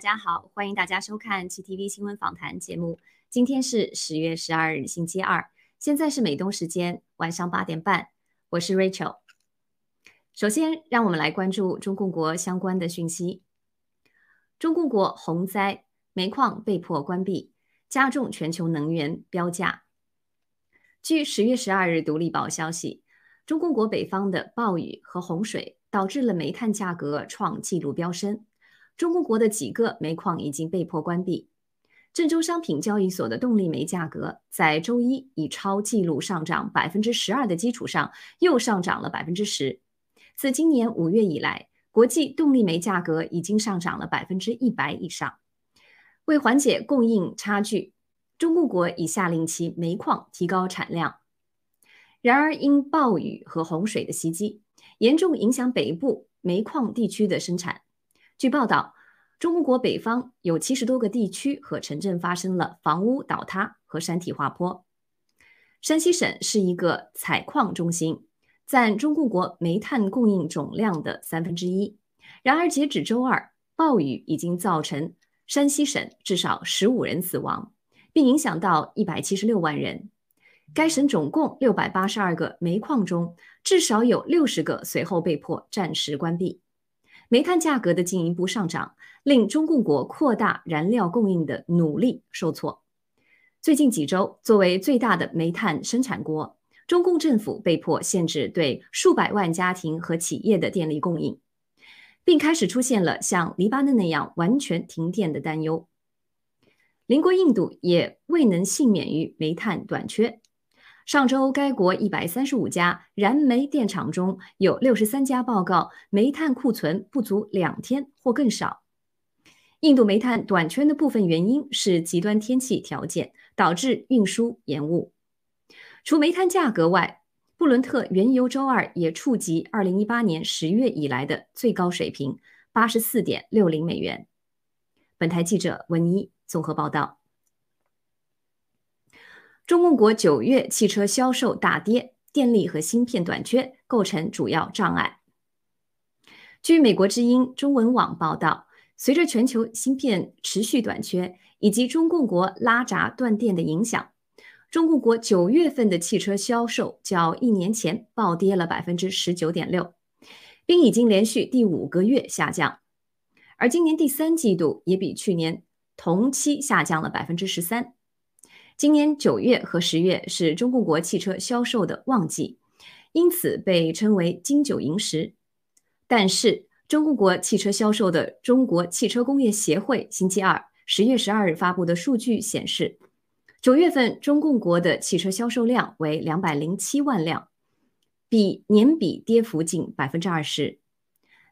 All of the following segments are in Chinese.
大家好，欢迎大家收看 GTV 新闻访谈节目。今天是十月十二日，星期二，现在是美东时间晚上八点半。我是 Rachel。首先，让我们来关注中共国相关的讯息。中共国洪灾，煤矿被迫关闭，加重全球能源标价。据十月十二日《独立报》消息，中共国北方的暴雨和洪水导致了煤炭价格创纪录飙升。中共国的几个煤矿已经被迫关闭。郑州商品交易所的动力煤价格在周一以超纪录上涨百分之十二的基础上，又上涨了百分之十。自今年五月以来，国际动力煤价格已经上涨了百分之一百以上。为缓解供应差距，中共国已下令其煤矿提高产量。然而，因暴雨和洪水的袭击，严重影响北部煤矿地区的生产。据报道，中国北方有七十多个地区和城镇发生了房屋倒塌和山体滑坡。山西省是一个采矿中心，占中共国煤炭供应总量的三分之一。然而，截止周二，暴雨已经造成山西省至少十五人死亡，并影响到一百七十六万人。该省总共六百八十二个煤矿中，至少有六十个随后被迫暂时关闭。煤炭价格的进一步上涨，令中共国扩大燃料供应的努力受挫。最近几周，作为最大的煤炭生产国，中共政府被迫限制对数百万家庭和企业的电力供应，并开始出现了像黎巴嫩那样完全停电的担忧。邻国印度也未能幸免于煤炭短缺。上周，该国一百三十五家燃煤电厂中有六十三家报告煤炭库存不足两天或更少。印度煤炭短缺的部分原因是极端天气条件导致运输延误。除煤炭价格外，布伦特原油周二也触及二零一八年十月以来的最高水平，八十四点六零美元。本台记者文一综合报道。中共国九月汽车销售大跌，电力和芯片短缺构成主要障碍。据美国之音中文网报道，随着全球芯片持续短缺以及中共国拉闸断电的影响，中共国九月份的汽车销售较一年前暴跌了百分之十九点六，并已经连续第五个月下降。而今年第三季度也比去年同期下降了百分之十三。今年九月和十月是中共国汽车销售的旺季，因此被称为金九银十。但是，中共国汽车销售的中国汽车工业协会星期二十月十二日发布的数据显示，九月份中共国的汽车销售量为两百零七万辆，比年比跌幅近百分之二十。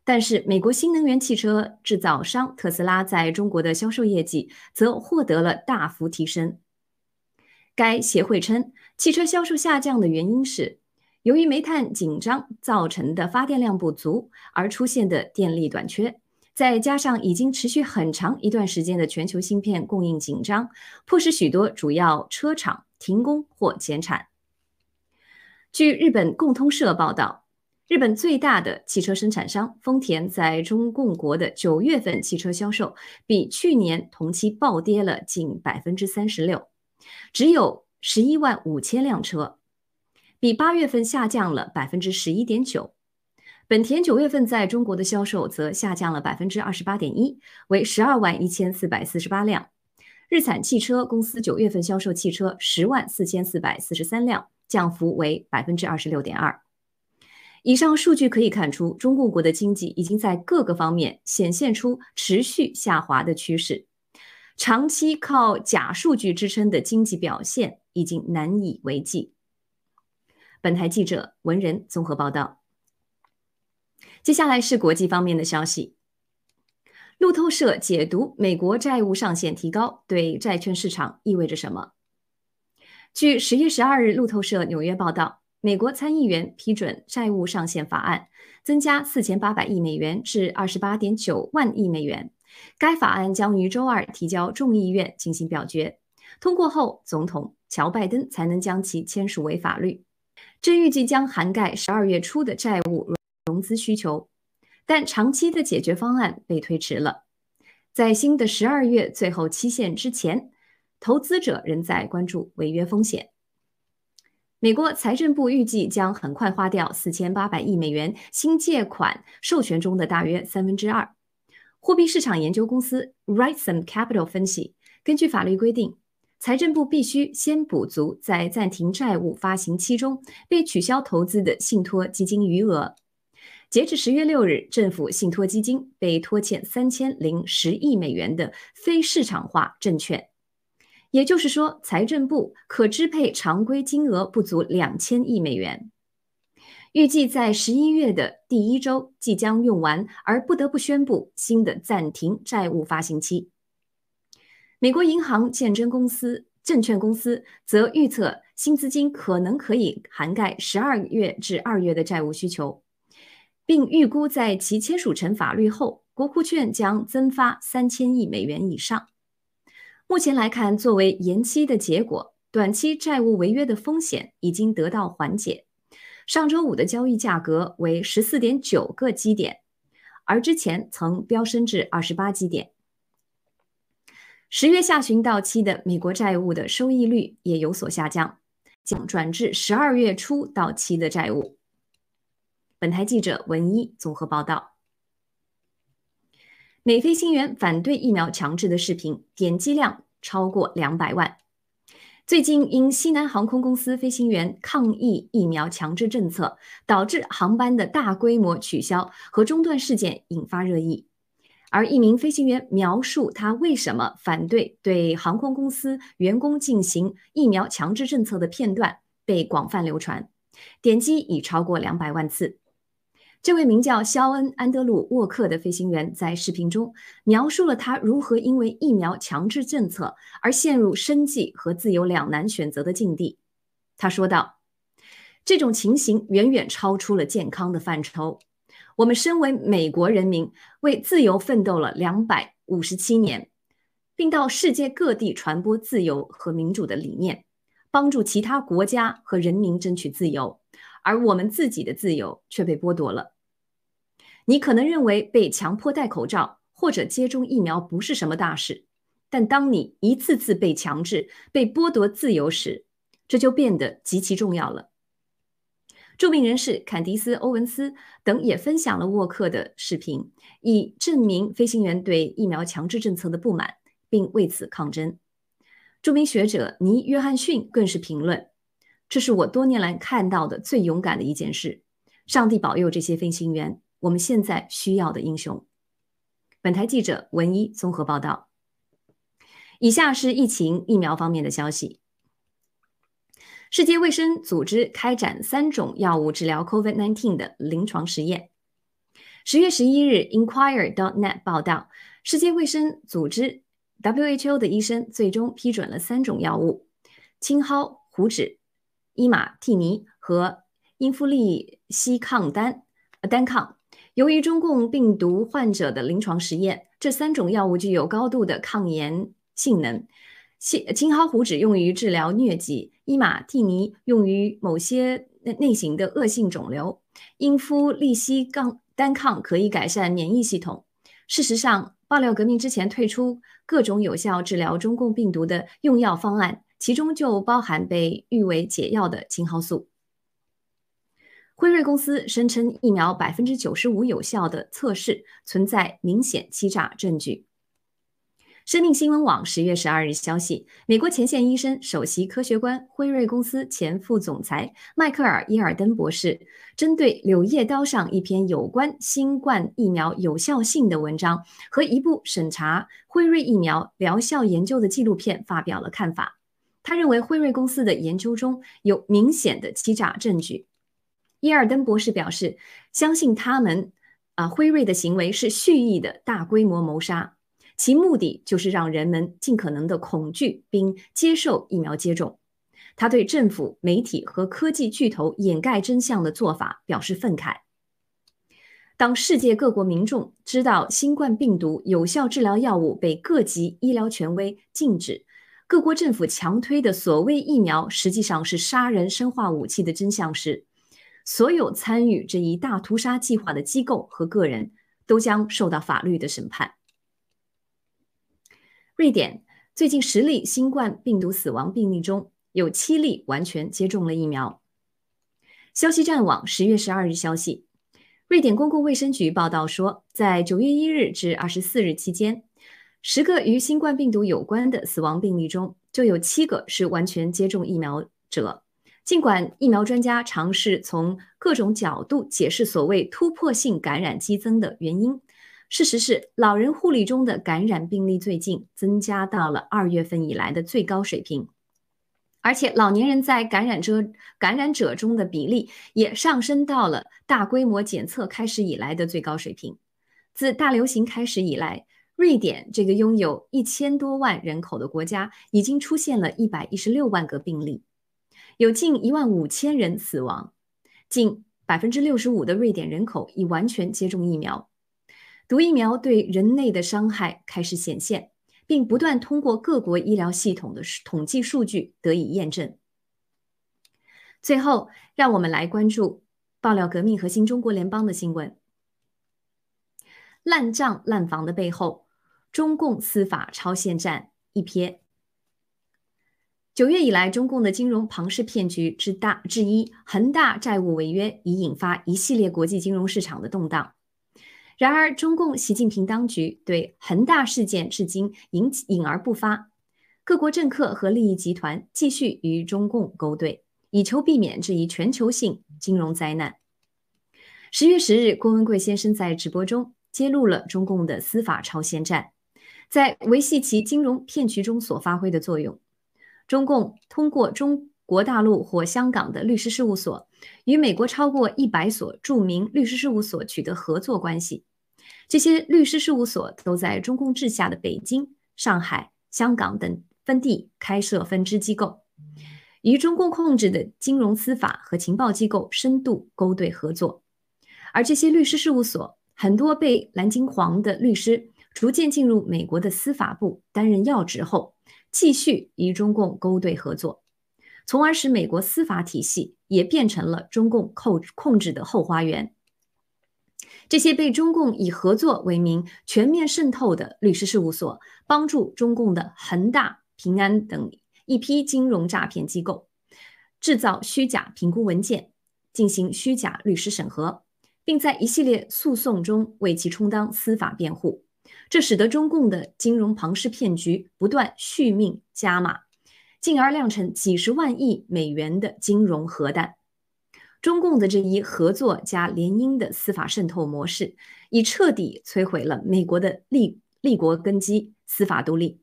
但是，美国新能源汽车制造商特斯拉在中国的销售业绩则获得了大幅提升。该协会称，汽车销售下降的原因是由于煤炭紧张造成的发电量不足而出现的电力短缺，再加上已经持续很长一段时间的全球芯片供应紧张，迫使许多主要车厂停工或减产。据日本共通社报道，日本最大的汽车生产商丰田在中共国的九月份汽车销售比去年同期暴跌了近百分之三十六。只有十一万五千辆车，比八月份下降了百分之十一点九。本田九月份在中国的销售则下降了百分之二十八点一，为十二万一千四百四十八辆。日产汽车公司九月份销售汽车十万四千四百四十三辆，降幅为百分之二十六点二。以上数据可以看出，中共国的经济已经在各个方面显现出持续下滑的趋势。长期靠假数据支撑的经济表现已经难以为继。本台记者文仁综合报道。接下来是国际方面的消息。路透社解读美国债务上限提高对债券市场意味着什么？据十月十二日路透社纽约报道，美国参议员批准债务上限法案，增加四千八百亿美元至二十八点九万亿美元。该法案将于周二提交众议院进行表决，通过后，总统乔拜登才能将其签署为法律。这预计将涵盖十二月初的债务融资需求，但长期的解决方案被推迟了。在新的十二月最后期限之前，投资者仍在关注违约风险。美国财政部预计将很快花掉四千八百亿美元新借款授权中的大约三分之二。货币市场研究公司 Rightsome Capital 分析，根据法律规定，财政部必须先补足在暂停债务发行期中被取消投资的信托基金余额。截至十月六日，政府信托基金被拖欠三千零十亿美元的非市场化证券。也就是说，财政部可支配常规金额不足两千亿美元，预计在十一月的第一周即将用完，而不得不宣布新的暂停债务发行期。美国银行鉴真公司证券公司则预测，新资金可能可以涵盖十二月至二月的债务需求，并预估在其签署成法律后，国库券将增发三千亿美元以上。目前来看，作为延期的结果，短期债务违约的风险已经得到缓解。上周五的交易价格为十四点九个基点，而之前曾飙升至二十八基点。十月下旬到期的美国债务的收益率也有所下降，将转至十二月初到期的债务。本台记者文一综合报道。美飞行员反对疫苗强制的视频点击量超过两百万。最近，因西南航空公司飞行员抗议疫苗强制政策，导致航班的大规模取消和中断事件引发热议。而一名飞行员描述他为什么反对对航空公司员工进行疫苗强制政策的片段被广泛流传，点击已超过两百万次。这位名叫肖恩·安德鲁·沃克的飞行员在视频中描述了他如何因为疫苗强制政策而陷入生计和自由两难选择的境地。他说道：“这种情形远远超出了健康的范畴。我们身为美国人民，为自由奋斗了两百五十七年，并到世界各地传播自由和民主的理念，帮助其他国家和人民争取自由。”而我们自己的自由却被剥夺了。你可能认为被强迫戴口罩或者接种疫苗不是什么大事，但当你一次次被强制、被剥夺自由时，这就变得极其重要了。著名人士坎迪斯·欧文斯等也分享了沃克的视频，以证明飞行员对疫苗强制政策的不满，并为此抗争。著名学者尼·约翰逊更是评论。这是我多年来看到的最勇敢的一件事。上帝保佑这些飞行员，我们现在需要的英雄。本台记者文一综合报道。以下是疫情疫苗方面的消息：世界卫生组织开展三种药物治疗 COVID-19 的临床实验。十月十一日，Inquirer.net 报道，世界卫生组织 WHO 的医生最终批准了三种药物：青蒿、胡芷。伊马替尼和英夫利西抗单单抗，由于中共病毒患者的临床实验，这三种药物具有高度的抗炎性能。青青蒿胡酯用于治疗疟疾，伊马替尼用于某些内类型的恶性肿瘤，英夫利西抗单抗可以改善免疫系统。事实上，爆料革命之前退出各种有效治疗中共病毒的用药方案。其中就包含被誉为解药的青蒿素。辉瑞公司声称疫苗百分之九十五有效的测试存在明显欺诈证据。生命新闻网十月十二日消息，美国前线医生、首席科学官、辉瑞公司前副总裁迈克尔·伊尔登博士，针对《柳叶刀》上一篇有关新冠疫苗有效性的文章和一部审查辉瑞疫苗疗效研究的纪录片发表了看法。他认为辉瑞公司的研究中有明显的欺诈证据。伊尔登博士表示，相信他们啊，辉瑞的行为是蓄意的大规模谋杀，其目的就是让人们尽可能的恐惧并接受疫苗接种。他对政府、媒体和科技巨头掩盖真相的做法表示愤慨。当世界各国民众知道新冠病毒有效治疗药物被各级医疗权威禁止，各国政府强推的所谓疫苗，实际上是杀人生化武器的真相是，所有参与这一大屠杀计划的机构和个人都将受到法律的审判。瑞典最近十例新冠病毒死亡病例中有七例完全接种了疫苗。消息战网十月十二日消息，瑞典公共卫生局报道说，在九月一日至二十四日期间，十个与新冠病毒有关的死亡病例中，就有七个是完全接种疫苗者。尽管疫苗专家尝试从各种角度解释所谓突破性感染激增的原因，事实是老人护理中的感染病例最近增加到了二月份以来的最高水平。而且，老年人在感染者感染者中的比例也上升到了大规模检测开始以来的最高水平。自大流行开始以来，瑞典这个拥有一千多万人口的国家已经出现了一百一十六万个病例，有近一万五千人死亡。近百分之六十五的瑞典人口已完全接种疫苗。毒疫苗对人类的伤害开始显现。并不断通过各国医疗系统的统计数据得以验证。最后，让我们来关注爆料革命和新中国联邦的新闻：烂账烂房的背后，中共司法超限战一瞥。九月以来，中共的金融庞氏骗局之大之一——恒大债务违约，已引发一系列国际金融市场的动荡。然而，中共习近平当局对恒大事件至今隐隐而不发，各国政客和利益集团继续与中共勾兑，以求避免这一全球性金融灾难。十月十日，郭文贵先生在直播中揭露了中共的司法超限战在维系其金融骗局中所发挥的作用。中共通过中国大陆或香港的律师事务所，与美国超过一百所著名律师事务所取得合作关系。这些律师事务所都在中共治下的北京、上海、香港等分地开设分支机构，与中共控制的金融、司法和情报机构深度勾兑合作。而这些律师事务所很多被蓝金黄的律师逐渐进入美国的司法部担任要职后，继续与中共勾兑合作，从而使美国司法体系也变成了中共控控制的后花园。这些被中共以合作为名全面渗透的律师事务所，帮助中共的恒大、平安等一批金融诈骗机构制造虚假评估文件，进行虚假律师审核，并在一系列诉讼中为其充当司法辩护。这使得中共的金融庞氏骗局不断续命加码，进而酿成几十万亿美元的金融核弹。中共的这一合作加联姻的司法渗透模式，已彻底摧毁了美国的立立国根基——司法独立。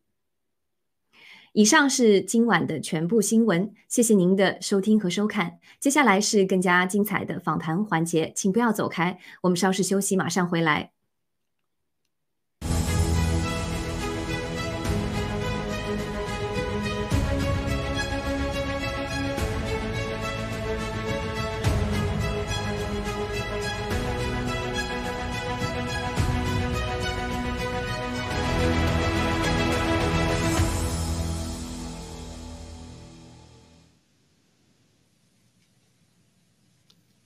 以上是今晚的全部新闻，谢谢您的收听和收看。接下来是更加精彩的访谈环节，请不要走开，我们稍事休息，马上回来。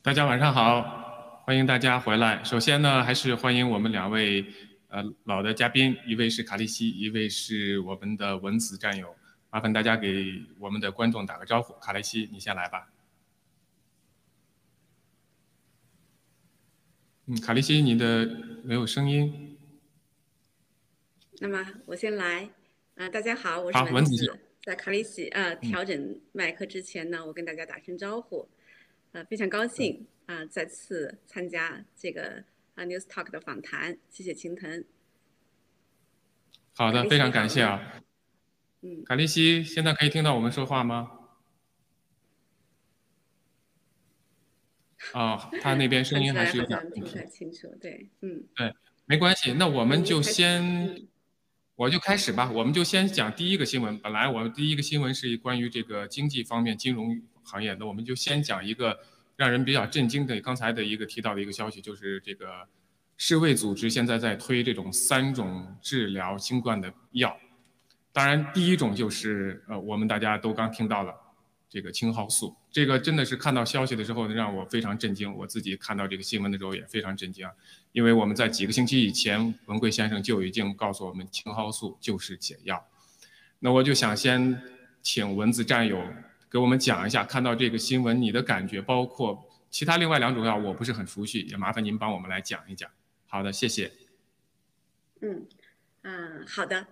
大家晚上好，欢迎大家回来。首先呢，还是欢迎我们两位呃老的嘉宾，一位是卡利西，一位是我们的文子战友。麻烦大家给我们的观众打个招呼。卡利西，你先来吧。嗯，卡利西，你的没有声音。那么我先来。啊，大家好，我是文子。在卡利西啊调整麦克之前呢，我跟大家打声招呼。呃，非常高兴啊，再次参加这个啊 News Talk 的访谈，谢谢青藤。好的，非常感谢啊。嗯，卡利西，现在可以听到我们说话吗？啊，他那边声音还是有点 不太清楚，对，嗯，对，没关系，那我们就先，我就开始吧，我们就先讲第一个新闻。本来我们第一个新闻是关于这个经济方面金融。行业，那我们就先讲一个让人比较震惊的，刚才的一个提到的一个消息，就是这个世卫组织现在在推这种三种治疗新冠的药。当然，第一种就是呃，我们大家都刚听到了这个青蒿素，这个真的是看到消息的时候让我非常震惊，我自己看到这个新闻的时候也非常震惊，因为我们在几个星期以前，文贵先生就已经告诉我们青蒿素就是解药。那我就想先请文字战友给我们讲一下，看到这个新闻你的感觉，包括其他另外两种药我不是很熟悉，也麻烦您帮我们来讲一讲。好的，谢谢。嗯，嗯，好的。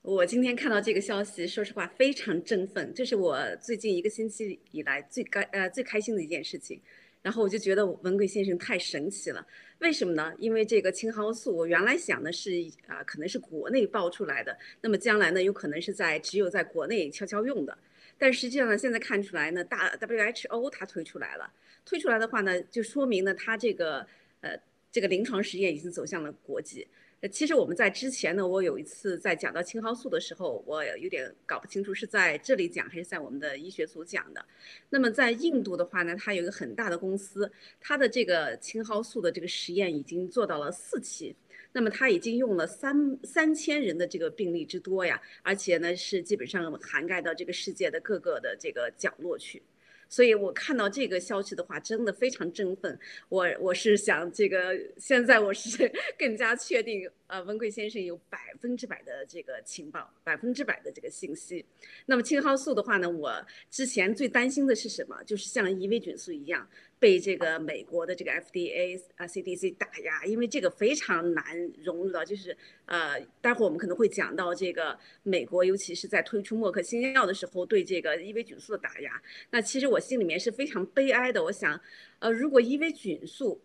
我今天看到这个消息，说实话非常振奋，这是我最近一个星期以来最开呃最开心的一件事情。然后我就觉得文贵先生太神奇了，为什么呢？因为这个青蒿素，我原来想的是啊，可能是国内爆出来的，那么将来呢，有可能是在只有在国内悄悄用的。但实际上呢，现在看出来呢，大 WHO 它推出来了，推出来的话呢，就说明呢，它这个呃这个临床实验已经走向了国际。呃其实我们在之前呢，我有一次在讲到青蒿素的时候，我有点搞不清楚是在这里讲还是在我们的医学组讲的。那么在印度的话呢，它有一个很大的公司，它的这个青蒿素的这个实验已经做到了四期，那么他已经用了三三千人的这个病例之多呀，而且呢是基本上涵盖到这个世界的各个的这个角落去。所以我看到这个消息的话，真的非常振奋。我我是想，这个现在我是 更加确定。呃，文贵先生有百分之百的这个情报，百分之百的这个信息。那么青蒿素的话呢，我之前最担心的是什么？就是像伊维菌素一样被这个美国的这个 FDA 啊 CDC 打压，因为这个非常难融入到，就是呃，待会儿我们可能会讲到这个美国，尤其是在推出默克新药的时候对这个伊维菌素的打压。那其实我心里面是非常悲哀的。我想，呃，如果伊维菌素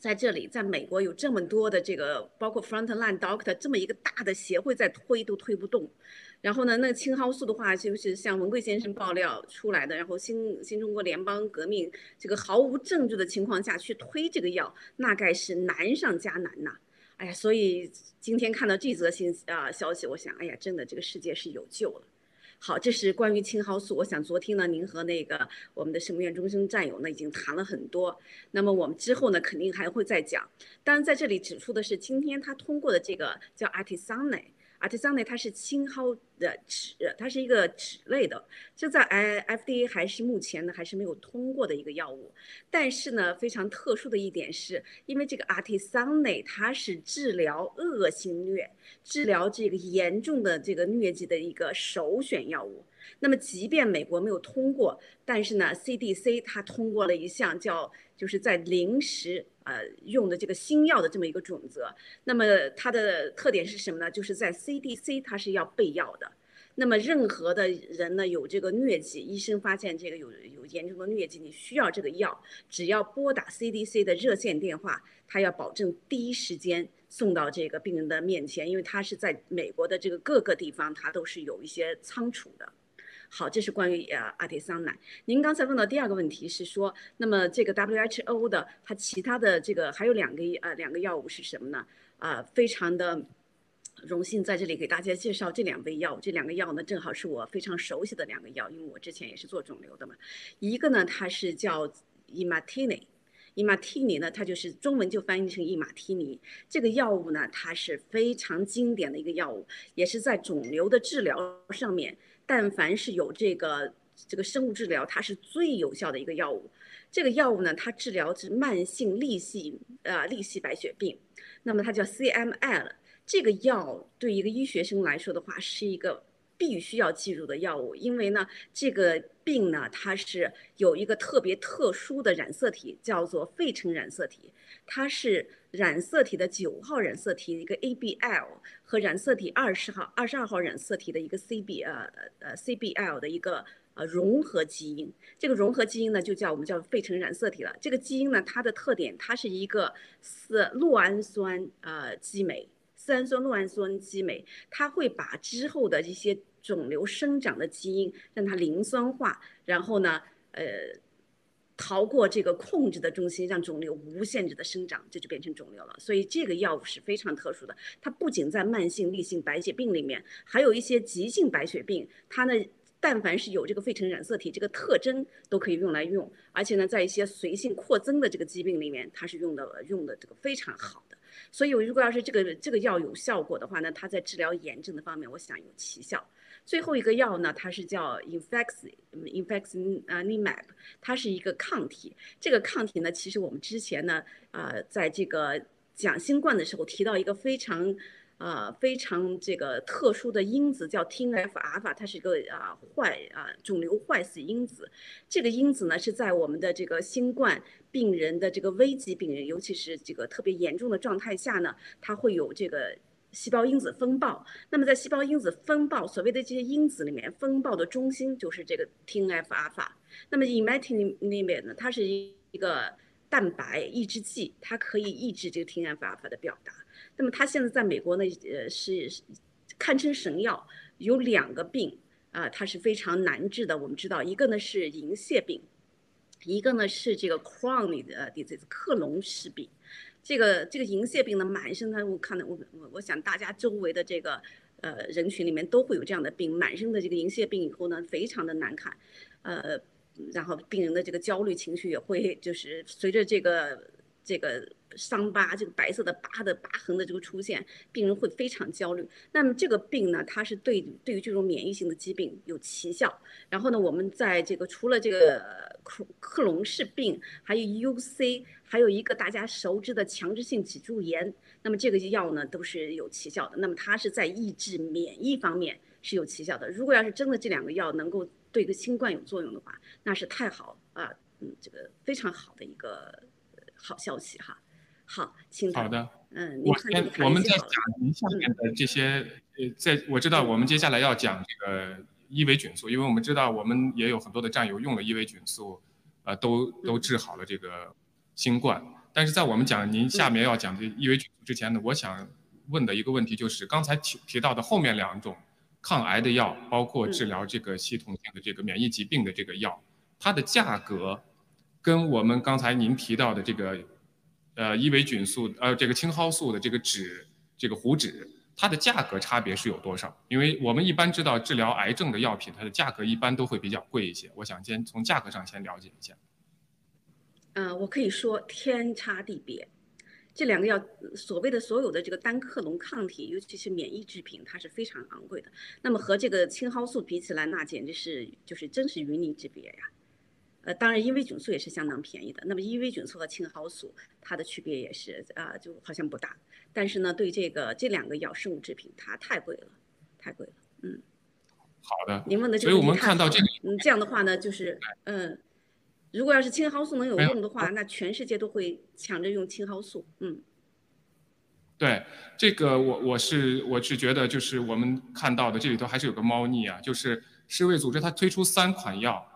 在这里，在美国有这么多的这个，包括 Frontline Doctor 这么一个大的协会在推都推不动，然后呢，那青蒿素的话，就是像文贵先生爆料出来的，然后新新中国联邦革命这个毫无证据的情况下去推这个药，那该是难上加难呐！哎呀，所以今天看到这则信啊消息，我想，哎呀，真的这个世界是有救了。好，这是关于青蒿素。我想昨天呢，您和那个我们的圣母院中心战友呢，已经谈了很多。那么我们之后呢，肯定还会再讲。当然，在这里指出的是，今天他通过的这个叫阿阿替桑内它是青蒿的酯，它是一个酯类的，就在 I FDA 还是目前呢还是没有通过的一个药物。但是呢，非常特殊的一点是，因为这个阿替桑内它是治疗恶性疟、治疗这个严重的这个疟疾的一个首选药物。那么，即便美国没有通过，但是呢，CDC 它通过了一项叫就是在临时呃用的这个新药的这么一个准则。那么它的特点是什么呢？就是在 CDC 它是要备药的。那么任何的人呢有这个疟疾，医生发现这个有有严重的疟疾，你需要这个药，只要拨打 CDC 的热线电话，他要保证第一时间送到这个病人的面前，因为他是在美国的这个各个地方，他都是有一些仓储的。好，这是关于呃阿替桑奶。您刚才问到第二个问题是说，那么这个 WHO 的它其他的这个还有两个呃两个药物是什么呢？啊，非常的荣幸在这里给大家介绍这两味药。这两个药呢，正好是我非常熟悉的两个药，因为我之前也是做肿瘤的嘛。一个呢，它是叫伊马替尼，伊马替尼呢，它就是中文就翻译成伊马替尼。这个药物呢，它是非常经典的一个药物，也是在肿瘤的治疗上面。但凡是有这个这个生物治疗，它是最有效的一个药物。这个药物呢，它治疗是慢性粒细呃粒细白血病，那么它叫 CML。这个药对一个医学生来说的话，是一个必须要记住的药物，因为呢，这个病呢，它是有一个特别特殊的染色体，叫做费城染色体。它是染色体的九号染色体一个 ABL 和染色体二十号、二十二号染色体的一个 CB 呃呃 CBL 的一个呃融合基因。这个融合基因呢，就叫我们叫费城染色体了。这个基因呢，它的特点，它是一个四酪氨酸呃激酶，四氨酸酪氨酸激酶，它会把之后的一些肿瘤生长的基因让它磷酸化，然后呢，呃。逃过这个控制的中心，让肿瘤无限制的生长，这就变成肿瘤了。所以这个药物是非常特殊的，它不仅在慢性粒性白血病里面，还有一些急性白血病，它呢，但凡是有这个费城染色体这个特征，都可以用来用。而且呢，在一些随性扩增的这个疾病里面，它是用的用的这个非常好的。所以如果要是这个这个药有效果的话呢，它在治疗炎症的方面，我想有奇效。最后一个药呢，它是叫 infex infeximab，它是一个抗体。这个抗体呢，其实我们之前呢，呃，在这个讲新冠的时候提到一个非常。呃，非常这个特殊的因子叫 TNF 阿尔法，它是一个啊坏啊肿瘤坏死因子。这个因子呢是在我们的这个新冠病人的这个危急病人，尤其是这个特别严重的状态下呢，它会有这个细胞因子风暴。那么在细胞因子风暴，所谓的这些因子里面，风暴的中心就是这个 TNF 阿尔法。那么 imatinib 呢，它是一个蛋白抑制剂，它可以抑制这个 TNF 阿尔法的表达。那么它现在在美国呢，呃，是堪称神药。有两个病啊，它是非常难治的。我们知道，一个呢是银屑病，一个呢是这个 Crohn 的 disease 克隆氏病。这个这个银屑病呢，满身的我看到我我我想大家周围的这个呃人群里面都会有这样的病，满身的这个银屑病以后呢，非常的难看，呃，然后病人的这个焦虑情绪也会就是随着这个这个。伤疤，这个白色的疤的疤痕的这个出现，病人会非常焦虑。那么这个病呢，它是对对于这种免疫性的疾病有奇效。然后呢，我们在这个除了这个克克隆氏病，还有 UC，还有一个大家熟知的强直性脊柱炎，那么这个药呢都是有奇效的。那么它是在抑制免疫方面是有奇效的。如果要是真的这两个药能够对个新冠有作用的话，那是太好啊，嗯，这个非常好的一个好消息哈。好，请好的，嗯，我先我们在讲您下面的这些，呃，在我知道我们接下来要讲这个伊维菌素，因为我们知道我们也有很多的战友用了伊维菌素，呃，都都治好了这个新冠。但是在我们讲您下面要讲的伊维菌素之前呢，我想问的一个问题就是，刚才提提到的后面两种抗癌的药，包括治疗这个系统性的这个免疫疾病的这个药，它的价格跟我们刚才您提到的这个。呃，伊维菌素，呃，这个青蒿素的这个酯，这个糊酯，它的价格差别是有多少？因为我们一般知道治疗癌症的药品，它的价格一般都会比较贵一些。我想先从价格上先了解一下。嗯，我可以说天差地别。这两个药，所谓的所有的这个单克隆抗体，尤其是免疫制品，它是非常昂贵的。那么和这个青蒿素比起来，那简直是就是真是云泥之别呀。呃，当然，伊维菌素也是相当便宜的。那么，伊维菌素和青蒿素它的区别也是啊，就好像不大。但是呢，对这个这两个药生物制品，它太贵了，太贵了。嗯，好的。您问的这个，所以我们看到这个，嗯，这样的话呢，就是嗯，如果要是青蒿素能有用的话，那全世界都会抢着用青蒿素。嗯，对，这个我我是我是觉得，就是我们看到的这里头还是有个猫腻啊，就是世卫组织它推出三款药。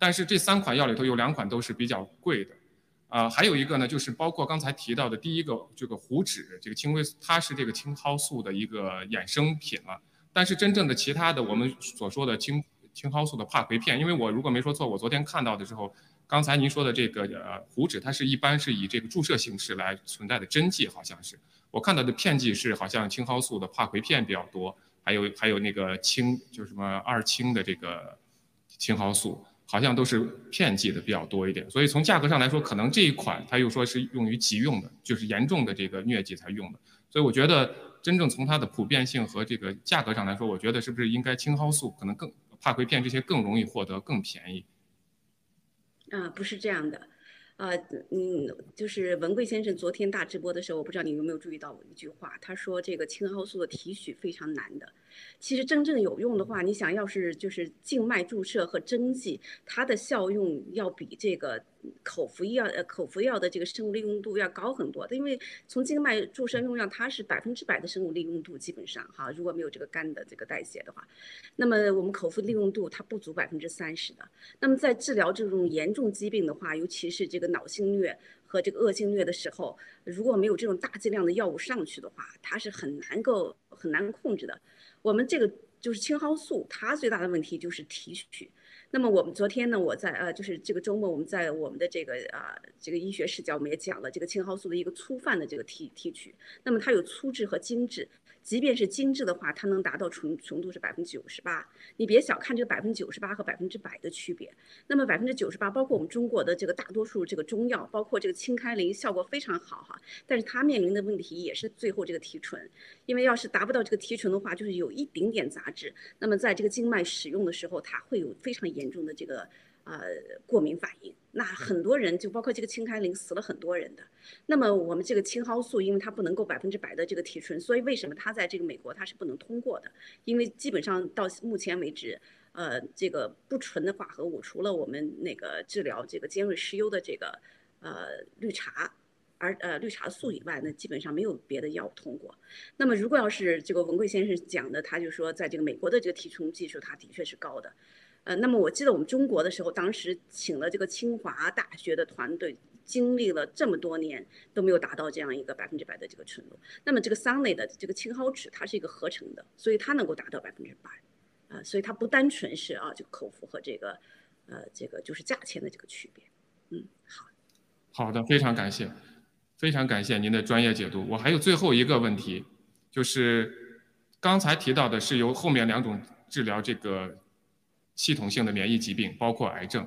但是这三款药里头有两款都是比较贵的，啊，还有一个呢，就是包括刚才提到的第一个这个糊酯，这个青蒿，它是这个青蒿素的一个衍生品了。但是真正的其他的我们所说的青青蒿素的帕回片，因为我如果没说错，我昨天看到的时候，刚才您说的这个呃糊酯，它是一般是以这个注射形式来存在的针剂，好像是我看到的片剂是好像青蒿素的帕回片比较多，还有还有那个青，就什么二氢的这个青蒿素。好像都是片剂的比较多一点，所以从价格上来说，可能这一款它又说是用于急用的，就是严重的这个疟疾才用的。所以我觉得真正从它的普遍性和这个价格上来说，我觉得是不是应该青蒿素可能更帕回片这些更容易获得，更便宜？啊，不是这样的。呃，嗯，就是文贵先生昨天大直播的时候，我不知道你有没有注意到我一句话，他说这个青蒿素的提取非常难的。其实真正有用的话，你想要是就是静脉注射和针剂，它的效用要比这个口服药呃口服药的这个生物利用度要高很多的。因为从静脉注射用药，它是百分之百的生物利用度，基本上哈，如果没有这个肝的这个代谢的话，那么我们口服利用度它不足百分之三十的。那么在治疗这种严重疾病的话，尤其是这个脑性疟和这个恶性疟的时候，如果没有这种大剂量的药物上去的话，它是很难够很难控制的。我们这个就是青蒿素，它最大的问题就是提取。那么我们昨天呢，我在呃，就是这个周末，我们在我们的这个啊这个医学视角，我们也讲了这个青蒿素的一个粗泛的这个提提取。那么它有粗制和精制。即便是精致的话，它能达到纯纯度是百分之九十八。你别小看这个百分之九十八和百分之百的区别。那么百分之九十八，包括我们中国的这个大多数这个中药，包括这个清开灵，效果非常好哈。但是它面临的问题也是最后这个提纯，因为要是达不到这个提纯的话，就是有一丁点杂质，那么在这个静脉使用的时候，它会有非常严重的这个。呃，过敏反应，那很多人就包括这个清开灵死了很多人的。那么我们这个青蒿素，因为它不能够百分之百的这个提纯，所以为什么它在这个美国它是不能通过的？因为基本上到目前为止，呃，这个不纯的化合物，除了我们那个治疗这个尖锐湿疣的这个呃绿茶，而呃绿茶素以外，那基本上没有别的药物通过。那么如果要是这个文贵先生讲的，他就说在这个美国的这个提纯技术，它的确是高的。呃，那么我记得我们中国的时候，当时请了这个清华大学的团队，经历了这么多年都没有达到这样一个百分之百的这个纯度。那么这个桑内的这个青蒿酯，它是一个合成的，所以它能够达到百分之百，啊，所以它不单纯是啊，就口服和这个，呃，这个就是价钱的这个区别。嗯，好，好的，非常感谢，非常感谢您的专业解读。我还有最后一个问题，就是刚才提到的是由后面两种治疗这个。系统性的免疫疾病包括癌症，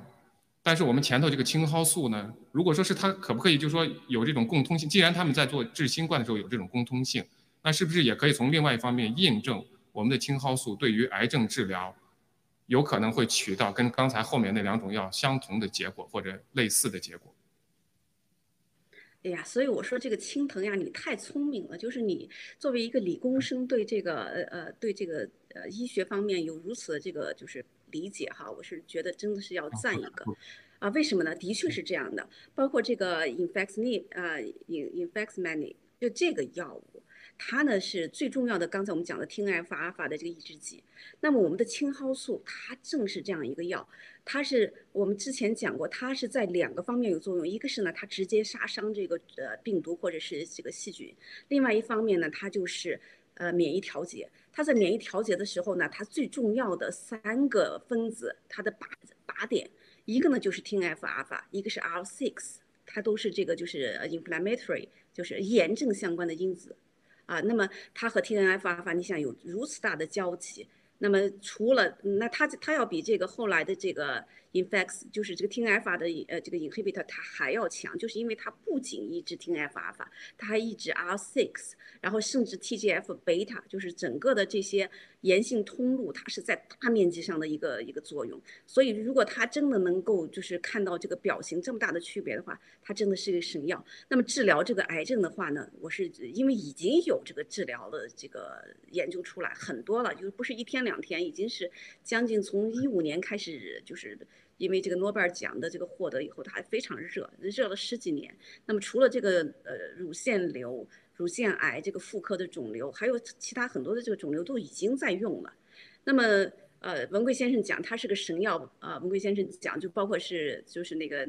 但是我们前头这个青蒿素呢，如果说是它可不可以，就说有这种共通性？既然他们在做治新冠的时候有这种共通性，那是不是也可以从另外一方面印证我们的青蒿素对于癌症治疗有可能会取到跟刚才后面那两种药相同的结果或者类似的结果？哎呀，所以我说这个青藤呀，你太聪明了，就是你作为一个理工生，对这个呃呃对这个呃医学方面有如此的这个就是。理解哈，我是觉得真的是要赞一个，啊，为什么呢？的确是这样的，包括这个 infexni 啊，in infexmany，就这个药物，它呢是最重要的。刚才我们讲的 TNF 阿尔法的这个抑制剂，那么我们的青蒿素它正是这样一个药，它是我们之前讲过，它是在两个方面有作用，一个是呢它直接杀伤这个呃病毒或者是这个细菌，另外一方面呢它就是呃免疫调节。它在免疫调节的时候呢，它最重要的三个分子，它的靶靶点，一个呢就是 TNF 阿尔法，一个是 IL6，它都是这个就是 inflammatory，就是炎症相关的因子，啊，那么它和 TNF 阿尔法，你想有如此大的交集，那么除了那它它要比这个后来的这个。Infex 就是这个 TNF 的呃这个 inhibitor 它还要强，就是因为它不仅抑制 TNF 阿尔法，它还抑制 IL6，然后甚至 TGF beta，就是整个的这些炎性通路，它是在大面积上的一个一个作用。所以如果它真的能够就是看到这个表型这么大的区别的话，它真的是一个神药。那么治疗这个癌症的话呢，我是因为已经有这个治疗的这个研究出来很多了，就是不是一天两天，已经是将近从一五年开始就是。因为这个诺贝尔奖的这个获得以后，它还非常热，热了十几年。那么除了这个呃乳腺瘤、乳腺癌这个妇科的肿瘤，还有其他很多的这个肿瘤都已经在用了。那么。呃，文贵先生讲它是个神药，呃，文贵先生讲就包括是就是那个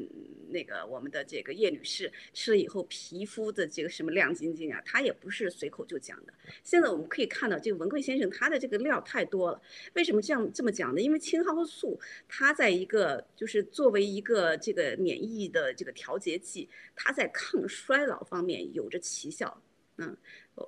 那个我们的这个叶女士吃了以后皮肤的这个什么亮晶晶啊，她也不是随口就讲的。现在我们可以看到这个文贵先生他的这个料太多了。为什么这样这么讲呢？因为青蒿素它在一个就是作为一个这个免疫的这个调节剂，它在抗衰老方面有着奇效，嗯。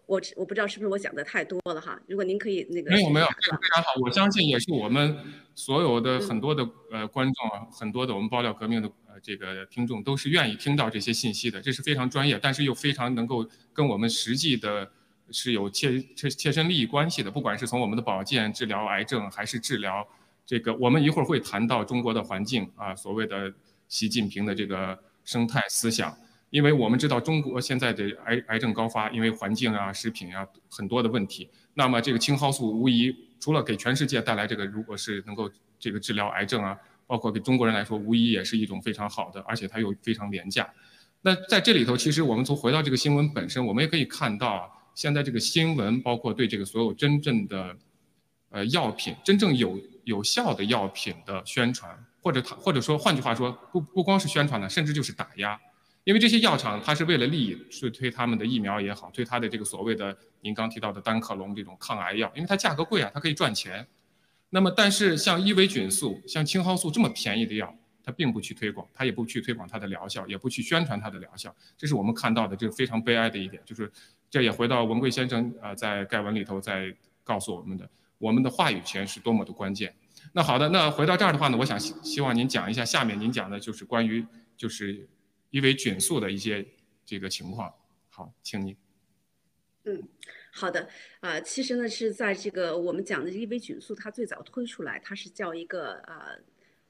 我我不知道是不是我讲的太多了哈，如果您可以那个没有没有非常好，我相信也是我们所有的很多的呃观众啊，很多的我们爆料革命的呃这个听众都是愿意听到这些信息的，这是非常专业，但是又非常能够跟我们实际的是有切切切身利益关系的，不管是从我们的保健治疗癌症，还是治疗这个，我们一会儿会谈到中国的环境啊，所谓的习近平的这个生态思想。因为我们知道中国现在的癌癌症高发，因为环境啊、食品啊很多的问题。那么这个青蒿素无疑除了给全世界带来这个，如果是能够这个治疗癌症啊，包括给中国人来说，无疑也是一种非常好的，而且它又非常廉价。那在这里头，其实我们从回到这个新闻本身，我们也可以看到，现在这个新闻包括对这个所有真正的呃药品、真正有有效的药品的宣传，或者它或者说换句话说，不不光是宣传了，甚至就是打压。因为这些药厂，它是为了利益去推他们的疫苗也好，推它的这个所谓的您刚提到的单克隆这种抗癌药，因为它价格贵啊，它可以赚钱。那么，但是像伊维菌素、像青蒿素这么便宜的药，它并不去推广，它也不去推广它的疗效，也不去宣传它的疗效，这是我们看到的，这是非常悲哀的一点。就是这也回到文贵先生啊，在盖文里头在告诉我们的，我们的话语权是多么的关键。那好的，那回到这儿的话呢，我想希希望您讲一下下面您讲的就是关于就是伊维菌素的一些这个情况。好，请您。嗯，好的，啊，其实呢是在这个我们讲的伊维菌素，它最早推出来，它是叫一个呃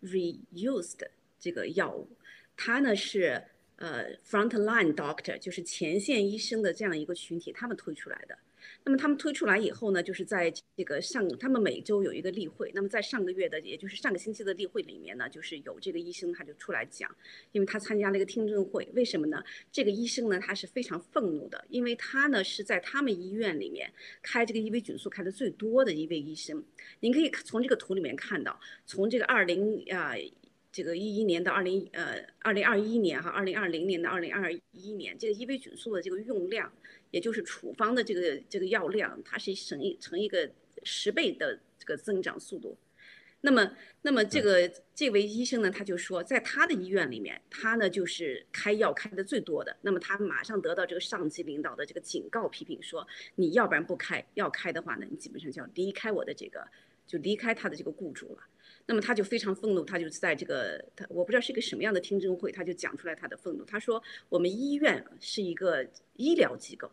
reused 这个药物，它呢是呃 frontline doctor，就是前线医生的这样一个群体，他们推出来的。那么他们推出来以后呢，就是在这个上，他们每周有一个例会。那么在上个月的，也就是上个星期的例会里面呢，就是有这个医生他就出来讲，因为他参加了一个听证会。为什么呢？这个医生呢，他是非常愤怒的，因为他呢是在他们医院里面开这个伊维菌素开的最多的一位医生。您可以从这个图里面看到，从这个二零啊。这个一一年到二零呃二零二一年哈，二零二零年到二零二一年，这个伊维菌素的这个用量，也就是处方的这个这个药量，它是成一成一个十倍的这个增长速度。那么，那么这个这位医生呢，他就说，在他的医院里面，他呢就是开药开的最多的。那么他马上得到这个上级领导的这个警告批评，说你要不然不开，要开的话呢，你基本上就要离开我的这个，就离开他的这个雇主了。那么他就非常愤怒，他就在这个他我不知道是一个什么样的听证会，他就讲出来他的愤怒。他说：“我们医院是一个医疗机构，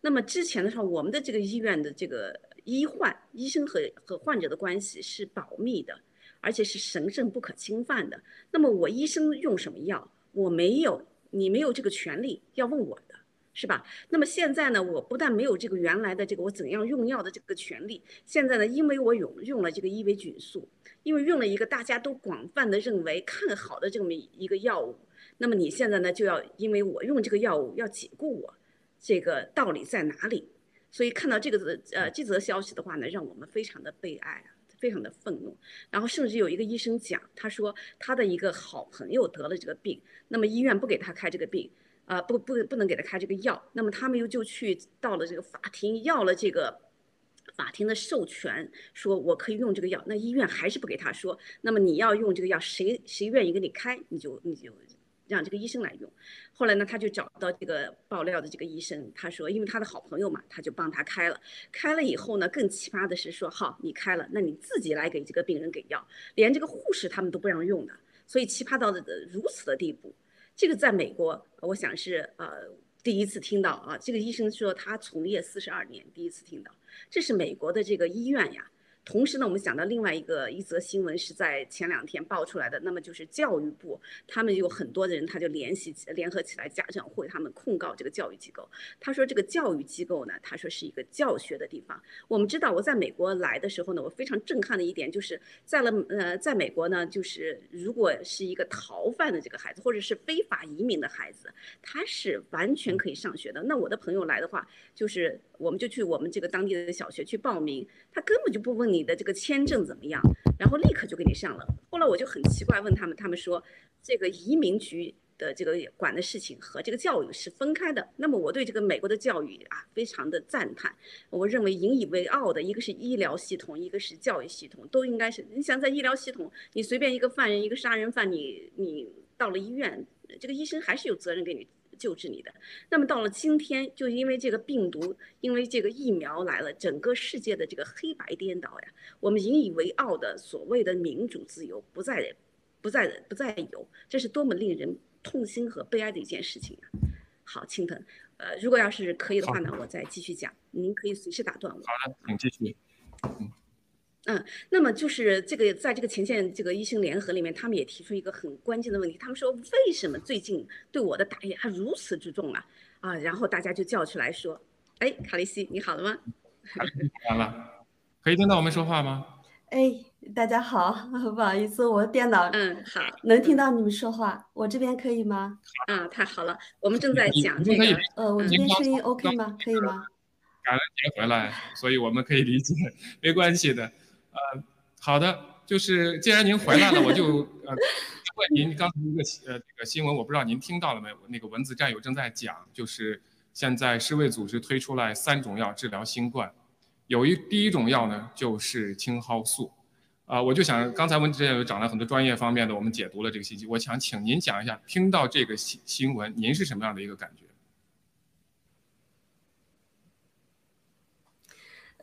那么之前的时候，我们的这个医院的这个医患医生和和患者的关系是保密的，而且是神圣不可侵犯的。那么我医生用什么药，我没有，你没有这个权利要问我，是吧？那么现在呢，我不但没有这个原来的这个我怎样用药的这个权利，现在呢，因为我用用了这个伊维菌素。”因为用了一个大家都广泛的认为看好的这么一个药物，那么你现在呢就要因为我用这个药物要解雇我，这个道理在哪里？所以看到这个呃这则消息的话呢，让我们非常的悲哀啊，非常的愤怒。然后甚至有一个医生讲，他说他的一个好朋友得了这个病，那么医院不给他开这个病，啊不不不能给他开这个药，那么他们又就去到了这个法庭要了这个。法庭的授权说，我可以用这个药，那医院还是不给他说。那么你要用这个药，谁谁愿意给你开，你就你就让这个医生来用。后来呢，他就找到这个爆料的这个医生，他说，因为他的好朋友嘛，他就帮他开了。开了以后呢，更奇葩的是说，好，你开了，那你自己来给这个病人给药，连这个护士他们都不让用的。所以奇葩到的如此的地步，这个在美国，我想是呃第一次听到啊。这个医生说他从业四十二年，第一次听到。这是美国的这个医院呀。同时呢，我们想到另外一个一则新闻是在前两天爆出来的，那么就是教育部，他们有很多的人，他就联系联合起来家长会，他们控告这个教育机构。他说这个教育机构呢，他说是一个教学的地方。我们知道我在美国来的时候呢，我非常震撼的一点就是在了呃，在美国呢，就是如果是一个逃犯的这个孩子，或者是非法移民的孩子，他是完全可以上学的。那我的朋友来的话，就是我们就去我们这个当地的小学去报名，他根本就不问你。的这个签证怎么样？然后立刻就给你上了。后来我就很奇怪，问他们，他们说这个移民局的这个管的事情和这个教育是分开的。那么我对这个美国的教育啊，非常的赞叹。我认为引以为傲的一个是医疗系统，一个是教育系统，都应该是。你想在医疗系统，你随便一个犯人，一个杀人犯，你你到了医院，这个医生还是有责任给你。救治你的，那么到了今天，就因为这个病毒，因为这个疫苗来了，整个世界的这个黑白颠倒呀，我们引以为傲的所谓的民主自由不再，不再不再有，这是多么令人痛心和悲哀的一件事情啊！好，青藤，呃，如果要是可以的话呢，我再继续讲，您可以随时打断我。好的，请继续。嗯。嗯，那么就是这个，在这个前线这个医生联合里面，他们也提出一个很关键的问题，他们说为什么最近对我的打压还如此之重啊？啊，然后大家就叫出来说，哎，卡利西，你好了吗？好了，可以听到我们说话吗？哎，大家好，不好意思，我电脑嗯好，能听到你们说话，我这边可以吗？啊，太好了，我们正在讲这个，呃，我这边声音 OK 吗？可以吗？感恩节回来，所以我们可以理解，没关系的。呃，好的，就是既然您回来了，我就呃问您刚才一个呃这个新闻，我不知道您听到了没有？那个文字战友正在讲，就是现在世卫组织推出来三种药治疗新冠，有一第一种药呢就是青蒿素，啊，我就想刚才文之前有讲了很多专业方面的，我们解读了这个信息，我想请您讲一下，听到这个新新闻，您是什么样的一个感觉？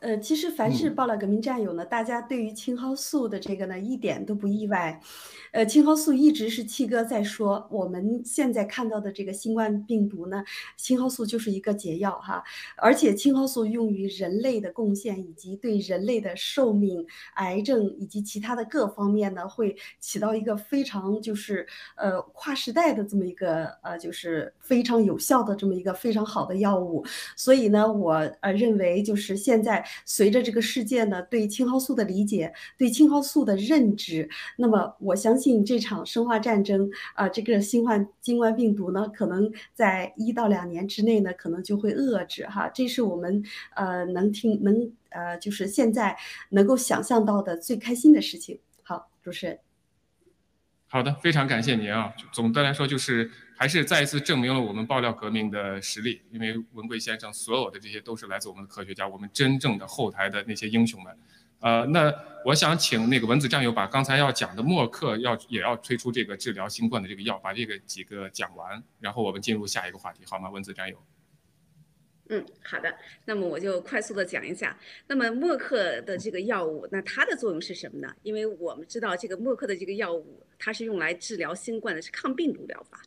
呃，其实凡是报了革命战友呢，大家对于青蒿素的这个呢，一点都不意外。呃，青蒿素一直是七哥在说，我们现在看到的这个新冠病毒呢，青蒿素就是一个解药哈。而且青蒿素用于人类的贡献，以及对人类的寿命、癌症以及其他的各方面呢，会起到一个非常就是呃跨时代的这么一个呃就是非常有效的这么一个非常好的药物。所以呢，我呃认为就是现在。随着这个事件呢对青蒿素的理解，对青蒿素的认知，那么我相信这场生化战争啊，这个新冠新冠病毒呢，可能在一到两年之内呢，可能就会遏制哈。这是我们呃能听能呃就是现在能够想象到的最开心的事情。好，主持人。好的，非常感谢您啊。总的来说就是。还是再一次证明了我们爆料革命的实力，因为文贵先生所有的这些都是来自我们的科学家，我们真正的后台的那些英雄们。呃，那我想请那个文子战友把刚才要讲的默克要也要推出这个治疗新冠的这个药，把这个几个讲完，然后我们进入下一个话题，好吗？文子战友。嗯，好的。那么我就快速的讲一下，那么默克的这个药物，那它的作用是什么呢？因为我们知道这个默克的这个药物，它是用来治疗新冠的，是抗病毒疗法。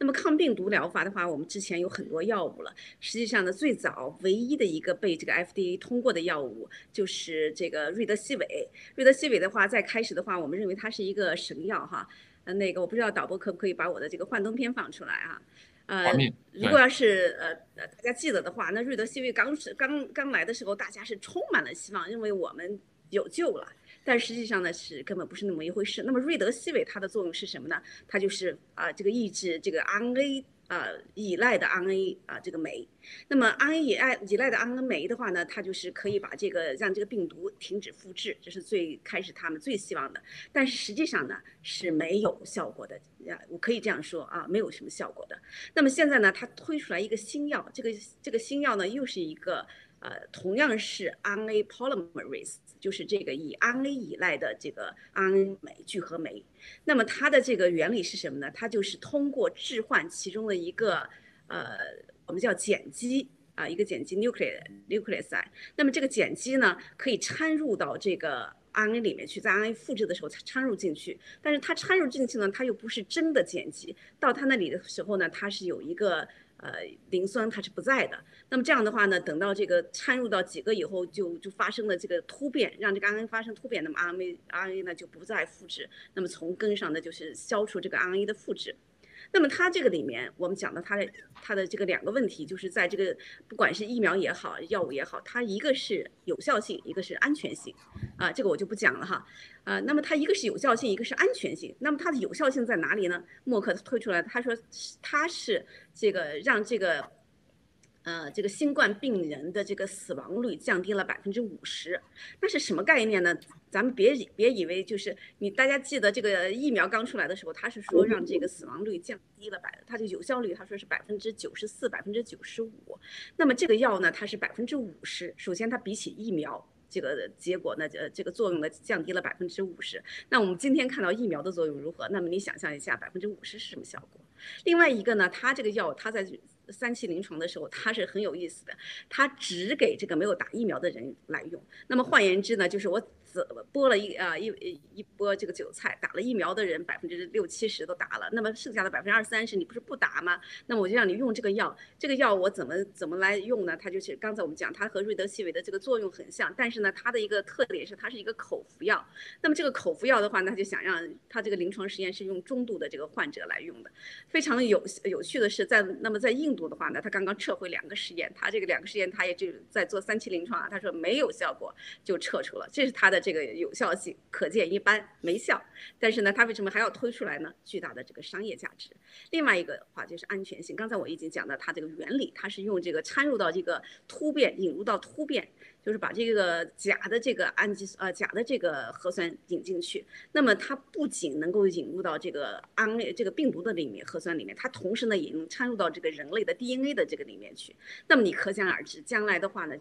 那么抗病毒疗法的话，我们之前有很多药物了。实际上呢，最早唯一的一个被这个 FDA 通过的药物就是这个瑞德西韦。瑞德西韦的话，在开始的话，我们认为它是一个神药哈。呃，那个我不知道导播可不可以把我的这个幻灯片放出来啊？呃，如果要是呃呃大家记得的话，那瑞德西韦刚是刚刚来的时候，大家是充满了希望，认为我们有救了。但实际上呢，是根本不是那么一回事。那么瑞德西韦它的作用是什么呢？它就是啊，这个抑制这个 RNA 啊依赖的 RNA 啊这个酶。那么 RNA 依赖依赖的 RNA 酶的话呢，它就是可以把这个让这个病毒停止复制，这是最开始他们最希望的。但是实际上呢是没有效果的啊，我可以这样说啊，没有什么效果的。那么现在呢，它推出来一个新药，这个这个新药呢又是一个。呃，同样是 RNA polymerase，就是这个以 RNA 依赖的这个 RNA 酶聚合酶。那么它的这个原理是什么呢？它就是通过置换其中的一个呃，我们叫碱基啊，一个碱基 nucleus nucleus。那么这个碱基呢，可以掺入到这个 RNA 里面去，在 RNA 复制的时候掺入进去。但是它掺入进去呢，它又不是真的碱基，到它那里的时候呢，它是有一个。呃，磷酸它是不在的。那么这样的话呢，等到这个掺入到几个以后，就就发生了这个突变，让这个 RNA 发生突变，那么 RNA RNA 呢就不再复制，那么从根上呢就是消除这个 RNA 的复制。那么它这个里面，我们讲到它的它的这个两个问题，就是在这个不管是疫苗也好，药物也好，它一个是有效性，一个是安全性，啊，这个我就不讲了哈，啊，那么它一个是有效性，一个是安全性，那么它的有效性在哪里呢？默克推出来，他说它是这个让这个。呃，这个新冠病人的这个死亡率降低了百分之五十，那是什么概念呢？咱们别别以为就是你，大家记得这个疫苗刚出来的时候，他是说让这个死亡率降低了百，它的有效率他说是百分之九十四、百分之九十五。那么这个药呢，它是百分之五十。首先它比起疫苗这个结果呢，呃，这个作用呢降低了百分之五十。那我们今天看到疫苗的作用如何？那么你想象一下，百分之五十是什么效果？另外一个呢，它这个药它在。三期临床的时候，它是很有意思的，它只给这个没有打疫苗的人来用。那么换言之呢，就是我。播了一啊一一波这个韭菜，打了疫苗的人百分之六七十都打了，那么剩下的百分之二三十你不是不打吗？那么我就让你用这个药，这个药我怎么怎么来用呢？它就是刚才我们讲，它和瑞德西韦的这个作用很像，但是呢，它的一个特点是它是一个口服药。那么这个口服药的话，那就想让它这个临床实验是用中度的这个患者来用的。非常有有趣的是，在那么在印度的话呢，他刚刚撤回两个实验，他这个两个实验他也就在做三期临床啊，他说没有效果就撤出了，这是他的。这个有效性可见一斑，没效。但是呢，它为什么还要推出来呢？巨大的这个商业价值。另外一个话就是安全性。刚才我已经讲到它这个原理，它是用这个掺入到这个突变，引入到突变。就是把这个假的这个氨基呃假的这个核酸引进去，那么它不仅能够引入到这个安这个病毒的里面核酸里面，它同时呢也能掺入到这个人类的 DNA 的这个里面去。那么你可想而知，将来的话呢，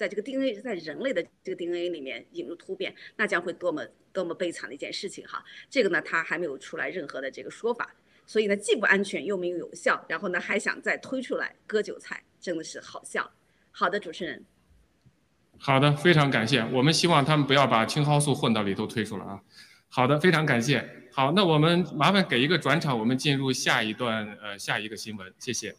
在这个 DNA 在人类的这个 DNA 里面引入突变，那将会多么多么悲惨的一件事情哈。这个呢，它还没有出来任何的这个说法。所以呢，既不安全又没有有效，然后呢还想再推出来割韭菜，真的是好笑。好的，主持人。好的，非常感谢。我们希望他们不要把青蒿素混到里头推出来啊。好的，非常感谢。好，那我们麻烦给一个转场，我们进入下一段呃下一个新闻，谢谢。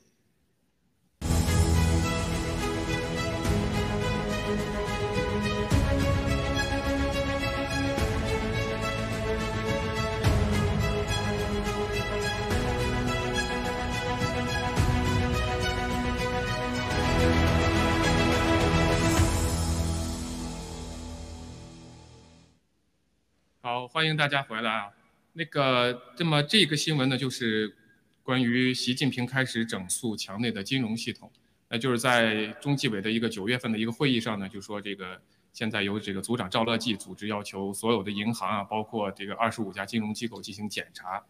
好，欢迎大家回来啊。那个，那么这个新闻呢，就是关于习近平开始整肃墙内的金融系统。那就是在中纪委的一个九月份的一个会议上呢，就说这个现在由这个组长赵乐际组织要求所有的银行啊，包括这个二十五家金融机构进行检查，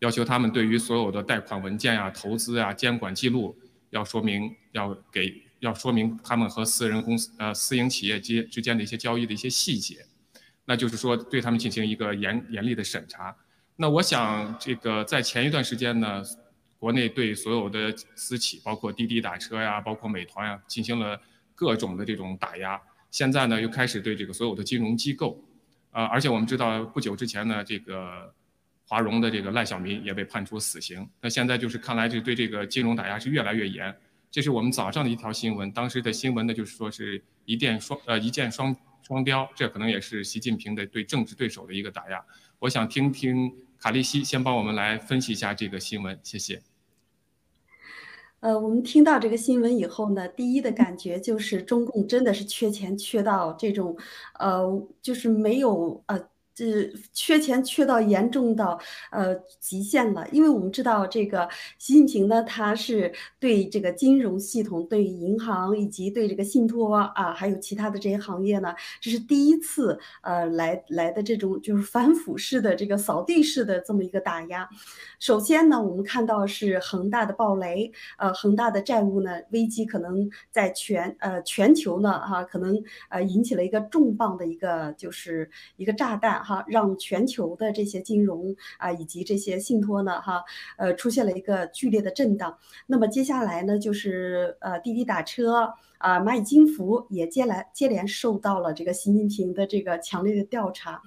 要求他们对于所有的贷款文件啊、投资啊、监管记录要说明，要给要说明他们和私人公司呃私营企业之之间的一些交易的一些细节。那就是说，对他们进行一个严严厉的审查。那我想，这个在前一段时间呢，国内对所有的私企，包括滴滴打车呀，包括美团呀，进行了各种的这种打压。现在呢，又开始对这个所有的金融机构，啊，而且我们知道，不久之前呢，这个华融的这个赖小民也被判处死刑。那现在就是看来，这对这个金融打压是越来越严。这是我们早上的一条新闻，当时的新闻呢，就是说是一箭双呃一箭双。双标，这可能也是习近平的对政治对手的一个打压。我想听听卡利西先帮我们来分析一下这个新闻，谢谢。呃，我们听到这个新闻以后呢，第一的感觉就是中共真的是缺钱缺到这种，呃，就是没有呃。这缺钱缺到严重到呃极限了，因为我们知道这个习近平呢，他是对这个金融系统、对银行以及对这个信托啊，还有其他的这些行业呢，这是第一次呃来来的这种就是反腐式的这个扫地式的这么一个打压。首先呢，我们看到是恒大的暴雷，呃，恒大的债务呢危机可能在全呃全球呢哈，可能呃引起了一个重磅的一个就是一个炸弹。哈，让全球的这些金融啊，以及这些信托呢，哈，呃，出现了一个剧烈的震荡。那么接下来呢，就是呃，滴滴打车啊，蚂蚁金服也接来接连受到了这个习近平的这个强烈的调查。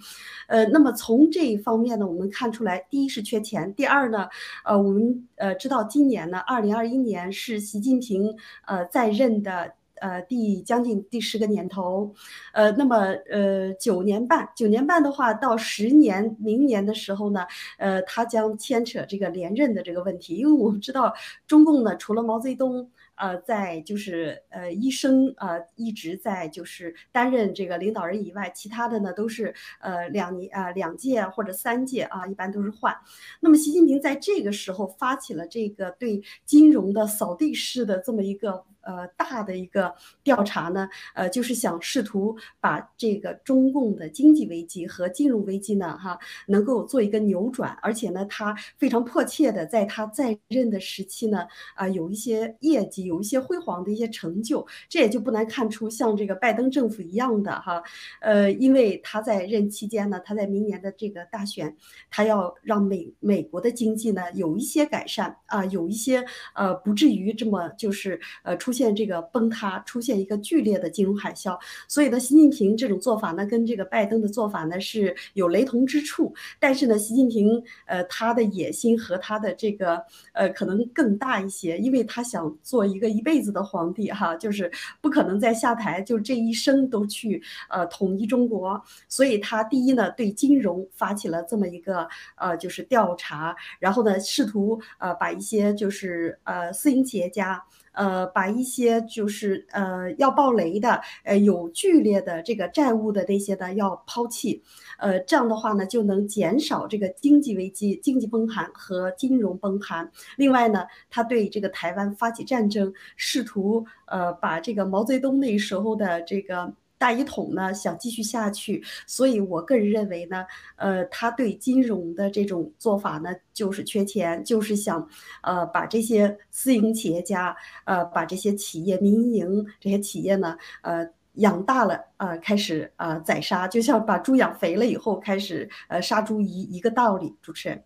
呃，那么从这一方面呢，我们看出来，第一是缺钱，第二呢，呃，我们呃知道今年呢，二零二一年是习近平呃在任的。呃，第将近第十个年头，呃，那么呃九年半，九年半的话，到十年，明年的时候呢，呃，他将牵扯这个连任的这个问题，因为我们知道中共呢，除了毛泽东，呃，在就是呃一生呃一直在就是担任这个领导人以外，其他的呢都是呃两年啊两届或者三届啊，一般都是换。那么习近平在这个时候发起了这个对金融的扫地式的这么一个。呃，大的一个调查呢，呃，就是想试图把这个中共的经济危机和金融危机呢，哈，能够做一个扭转，而且呢，他非常迫切的在他在任的时期呢，啊，有一些业绩，有一些辉煌的一些成就，这也就不难看出，像这个拜登政府一样的哈，呃，因为他在任期间呢，他在明年的这个大选，他要让美美国的经济呢有一些改善啊，有一些呃，不至于这么就是呃出。现这个崩塌，出现一个剧烈的金融海啸，所以呢，习近平这种做法呢，跟这个拜登的做法呢是有雷同之处。但是呢，习近平呃他的野心和他的这个呃可能更大一些，因为他想做一个一辈子的皇帝哈，就是不可能再下台，就这一生都去呃统一中国。所以他第一呢，对金融发起了这么一个呃就是调查，然后呢，试图呃把一些就是呃私营企业家。呃，把一些就是呃要暴雷的，呃有剧烈的这个债务的那些呢要抛弃，呃这样的话呢就能减少这个经济危机、经济崩盘和金融崩盘。另外呢，他对这个台湾发起战争，试图呃把这个毛泽东那时候的这个。大一统呢想继续下去，所以我个人认为呢，呃，他对金融的这种做法呢，就是缺钱，就是想，呃，把这些私营企业家，呃，把这些企业民营这些企业呢，呃，养大了，呃，开始呃宰杀，就像把猪养肥了以后开始呃杀猪一一个道理。主持人，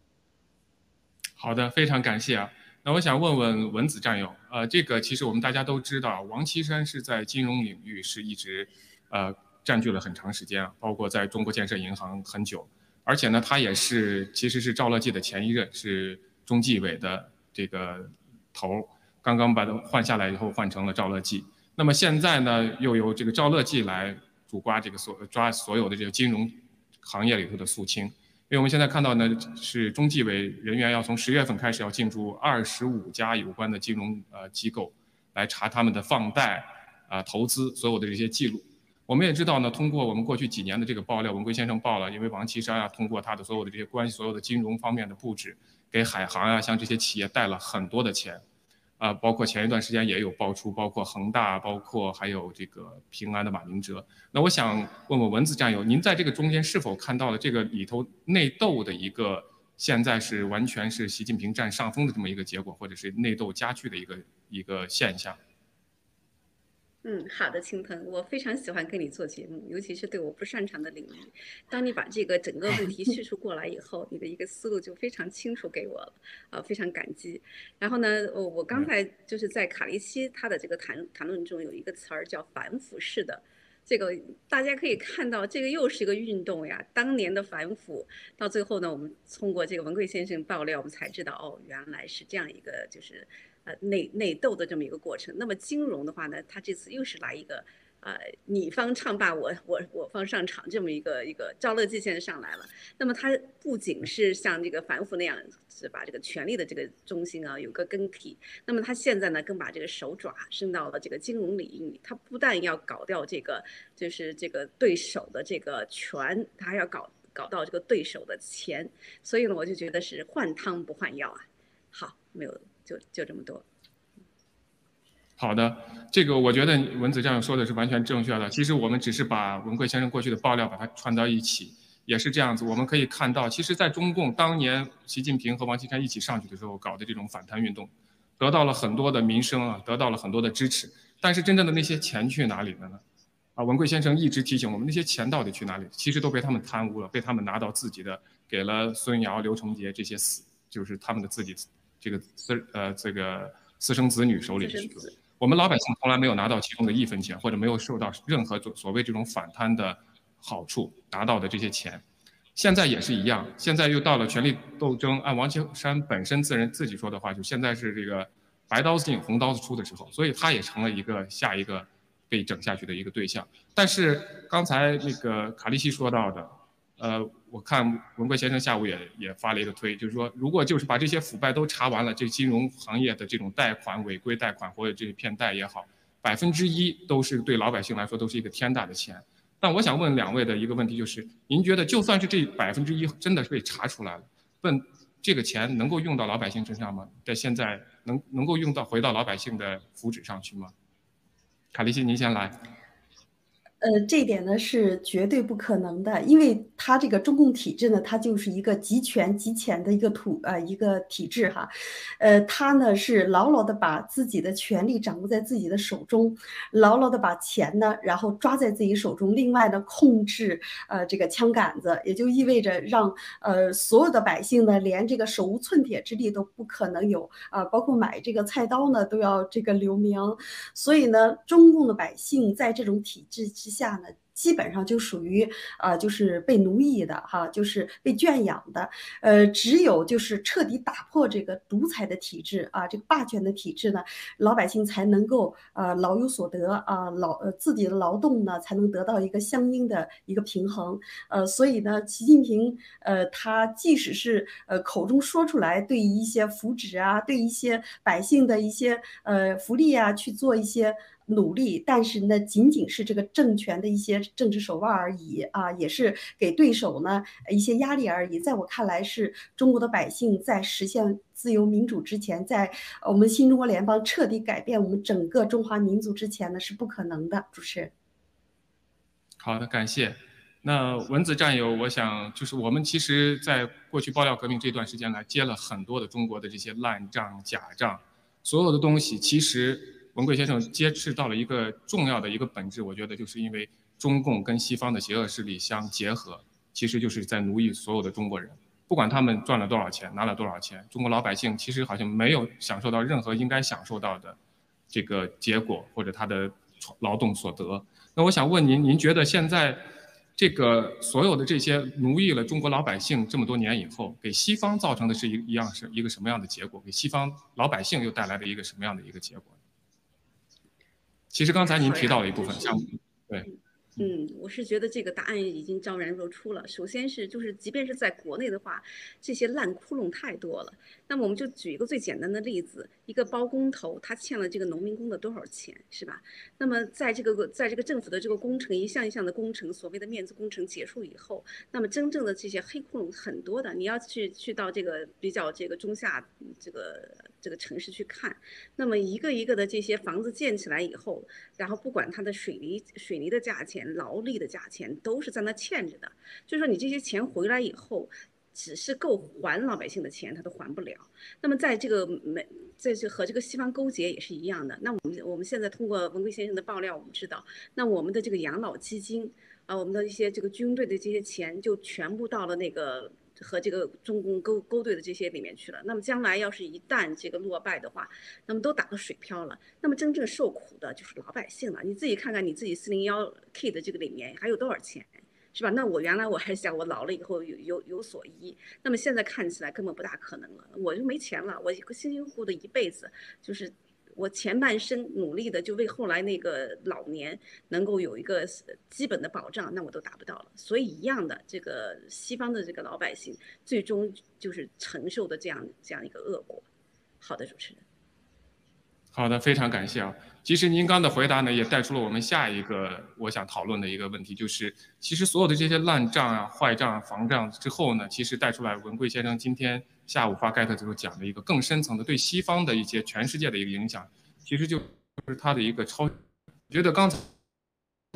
好的，非常感谢啊。那我想问问文子战友，呃，这个其实我们大家都知道，王岐山是在金融领域是一直。呃，占据了很长时间啊，包括在中国建设银行很久，而且呢，他也是其实是赵乐际的前一任，是中纪委的这个头，刚刚把他换下来以后换成了赵乐际。那么现在呢，又由这个赵乐际来主抓这个所抓所有的这个金融行业里头的肃清，因为我们现在看到呢，是中纪委人员要从十月份开始要进驻二十五家有关的金融呃机构，来查他们的放贷啊投资所有的这些记录。我们也知道呢，通过我们过去几年的这个爆料，文贵先生报了，因为王岐山啊，通过他的所有的这些关系，所有的金融方面的布置，给海航啊，像这些企业贷了很多的钱，啊，包括前一段时间也有爆出，包括恒大，包括还有这个平安的马明哲。那我想问问文字战友，您在这个中间是否看到了这个里头内斗的一个现在是完全是习近平占上风的这么一个结果，或者是内斗加剧的一个一个现象？嗯，好的，青藤，我非常喜欢跟你做节目，尤其是对我不擅长的领域。当你把这个整个问题叙述过来以后，你的一个思路就非常清楚给我了，啊，非常感激。然后呢，我我刚才就是在卡利西他的这个谈谈论中有一个词儿叫反腐式的，这个大家可以看到，这个又是一个运动呀。当年的反腐到最后呢，我们通过这个文贵先生爆料，我们才知道哦，原来是这样一个就是。呃，内内斗的这么一个过程。那么金融的话呢，它这次又是来一个，呃，你方唱罢我我我方上场这么一个一个赵乐际现在上来了。那么它不仅是像这个反腐那样是把这个权力的这个中心啊有个更替，那么它现在呢更把这个手爪伸到了这个金融领域。它不但要搞掉这个就是这个对手的这个权，它还要搞搞到这个对手的钱。所以呢，我就觉得是换汤不换药啊。好，没有。就就这么多。好的，这个我觉得文子这样说的是完全正确的。其实我们只是把文贵先生过去的爆料把它串到一起，也是这样子。我们可以看到，其实，在中共当年习近平和王岐山一起上去的时候搞的这种反贪运动，得到了很多的民生啊，得到了很多的支持。但是真正的那些钱去哪里了呢？啊，文贵先生一直提醒我们，那些钱到底去哪里？其实都被他们贪污了，被他们拿到自己的，给了孙瑶、刘成杰这些死，就是他们的自己。这个私呃这个私生子女手里我们老百姓从来没有拿到其中的一分钱，或者没有受到任何所所谓这种反贪的好处拿到的这些钱，现在也是一样，现在又到了权力斗争，按王岐山本身自人自己说的话，就现在是这个白刀子进红刀子出的时候，所以他也成了一个下一个被整下去的一个对象。但是刚才那个卡利西说到的。呃，我看文贵先生下午也也发了一个推，就是说，如果就是把这些腐败都查完了，这金融行业的这种贷款违规贷款或者这些骗贷也好，百分之一都是对老百姓来说都是一个天大的钱。但我想问两位的一个问题就是，您觉得就算是这百分之一真的是被查出来了，问这个钱能够用到老百姓身上吗？在现在能能够用到回到老百姓的福祉上去吗？卡利西，您先来。呃，这一点呢是绝对不可能的，因为它这个中共体制呢，它就是一个集权集权的一个土呃一个体制哈，呃，它呢是牢牢的把自己的权力掌握在自己的手中，牢牢的把钱呢然后抓在自己手中，另外呢控制呃这个枪杆子，也就意味着让呃所有的百姓呢连这个手无寸铁之力都不可能有啊，包括买这个菜刀呢都要这个留名，所以呢中共的百姓在这种体制之下呢，基本上就属于啊，就是被奴役的哈，就是被圈养的。呃，只有就是彻底打破这个独裁的体制啊，这个霸权的体制呢，老百姓才能够呃老有所得啊，劳呃自己的劳动呢才能得到一个相应的一个平衡。呃，所以呢，习近平呃他即使是呃口中说出来对一些福祉啊，对一些百姓的一些呃福利啊去做一些。努力，但是呢，仅仅是这个政权的一些政治手腕而已啊，也是给对手呢一些压力而已。在我看来，是中国的百姓在实现自由民主之前，在我们新中国联邦彻底改变我们整个中华民族之前呢，是不可能的。主持人，好的，感谢。那文子战友，我想就是我们其实在过去爆料革命这段时间来接了很多的中国的这些烂账、假账，所有的东西，其实文贵先生揭示到了一个重要的一个本质，我觉得就是因为中共跟西方的邪恶势力相结合，其实就是在奴役所有的中国人，不管他们赚了多少钱，拿了多少钱，中国老百姓其实好像没有享受到任何应该享受到的这个结果或者他的劳动所得。那我想问您，您觉得现在？这个所有的这些奴役了中国老百姓这么多年以后，给西方造成的是一一样是一个什么样的结果？给西方老百姓又带来了一个什么样的一个结果？其实刚才您提到了一部分，项目对。嗯，我是觉得这个答案已经昭然若出了。首先是就是，即便是在国内的话，这些烂窟窿太多了。那么我们就举一个最简单的例子，一个包工头他欠了这个农民工的多少钱，是吧？那么在这个在这个政府的这个工程一项一项的工程，所谓的面子工程结束以后，那么真正的这些黑窟窿很多的。你要去去到这个比较这个中下这个这个城市去看，那么一个一个的这些房子建起来以后，然后不管它的水泥水泥的价钱。劳力的价钱都是在那欠着的，就是说你这些钱回来以后，只是够还老百姓的钱，他都还不了。那么在这个美，在这和这个西方勾结也是一样的。那我们我们现在通过文贵先生的爆料，我们知道，那我们的这个养老基金啊，我们的一些这个军队的这些钱，就全部到了那个。和这个中共勾勾兑的这些里面去了，那么将来要是一旦这个落败的话，那么都打个水漂了。那么真正受苦的就是老百姓了。你自己看看你自己四零幺 K 的这个里面还有多少钱，是吧？那我原来我还想我老了以后有有有所依，那么现在看起来根本不大可能了。我就没钱了，我辛辛苦苦的一辈子就是。我前半生努力的，就为后来那个老年能够有一个基本的保障，那我都达不到了。所以一样的，这个西方的这个老百姓，最终就是承受的这样这样一个恶果。好的，主持人。好的，非常感谢啊。其实您刚的回答呢，也带出了我们下一个我想讨论的一个问题，就是其实所有的这些烂账啊、坏账、啊、房账之后呢，其实带出来文贵先生今天下午发盖特的时候讲的一个更深层的对西方的一些全世界的一个影响，其实就是它的一个超。觉得刚才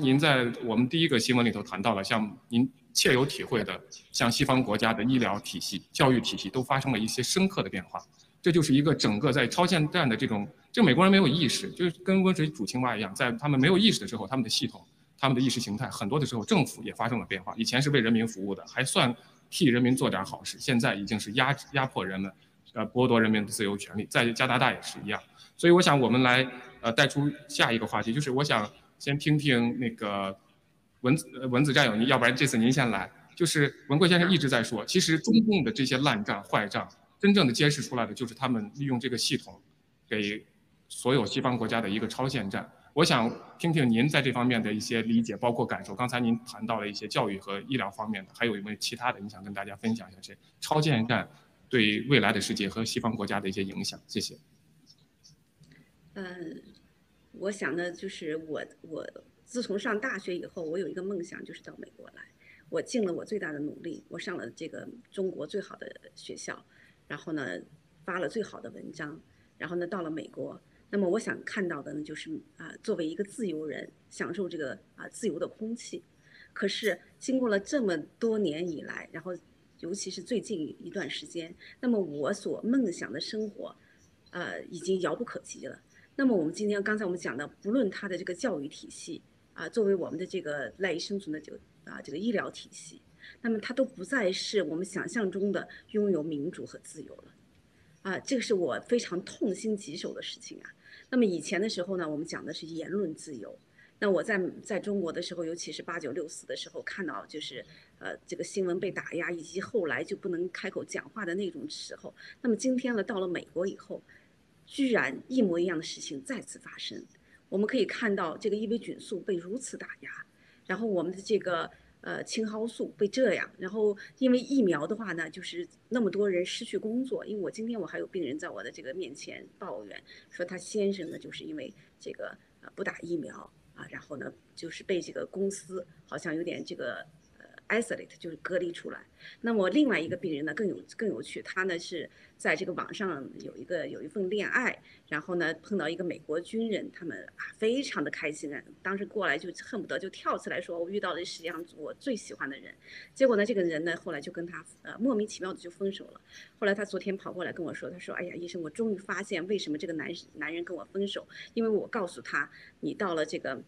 您在我们第一个新闻里头谈到了，像您切有体会的，像西方国家的医疗体系、教育体系都发生了一些深刻的变化。这就是一个整个在超限战的这种，这美国人没有意识，就是跟温水煮青蛙一样，在他们没有意识的时候，他们的系统、他们的意识形态，很多的时候政府也发生了变化。以前是为人民服务的，还算替人民做点好事，现在已经是压压迫人们，呃，剥夺人民的自由权利。在加拿大也是一样。所以我想我们来呃带出下一个话题，就是我想先听听那个文子文子战友，您要不然这次您先来。就是文贵先生一直在说，其实中共的这些烂账坏账。真正的揭示出来的就是他们利用这个系统，给所有西方国家的一个超限战。我想听听您在这方面的一些理解，包括感受。刚才您谈到了一些教育和医疗方面的，还有没有其他的？你想跟大家分享一下这超限战对未来的世界和西方国家的一些影响？谢谢。嗯，我想呢，就是我我自从上大学以后，我有一个梦想，就是到美国来。我尽了我最大的努力，我上了这个中国最好的学校。然后呢，发了最好的文章，然后呢，到了美国，那么我想看到的呢，就是啊，作为一个自由人，享受这个啊自由的空气。可是经过了这么多年以来，然后尤其是最近一段时间，那么我所梦想的生活，呃，已经遥不可及了。那么我们今天刚才我们讲的，不论他的这个教育体系啊，作为我们的这个赖以生存的这个啊这个医疗体系。那么它都不再是我们想象中的拥有民主和自由了，啊，这个是我非常痛心疾首的事情啊。那么以前的时候呢，我们讲的是言论自由。那我在在中国的时候，尤其是八九六四的时候，看到就是呃这个新闻被打压，以及后来就不能开口讲话的那种时候。那么今天呢，到了美国以后，居然一模一样的事情再次发生。我们可以看到这个伊维菌素被如此打压，然后我们的这个。呃，青蒿素被这样，然后因为疫苗的话呢，就是那么多人失去工作。因为我今天我还有病人在我的这个面前抱怨，说他先生呢就是因为这个呃不打疫苗啊，然后呢就是被这个公司好像有点这个 isolate，就是隔离出来。那么另外一个病人呢更有更有趣，他呢是在这个网上有一个有一份恋爱，然后呢碰到一个美国军人，他们啊非常的开心啊，当时过来就恨不得就跳起来说，我遇到了世界上我最喜欢的人。结果呢这个人呢后来就跟他呃莫名其妙的就分手了。后来他昨天跑过来跟我说，他说，哎呀医生，我终于发现为什么这个男男人跟我分手，因为我告诉他，你到了这个，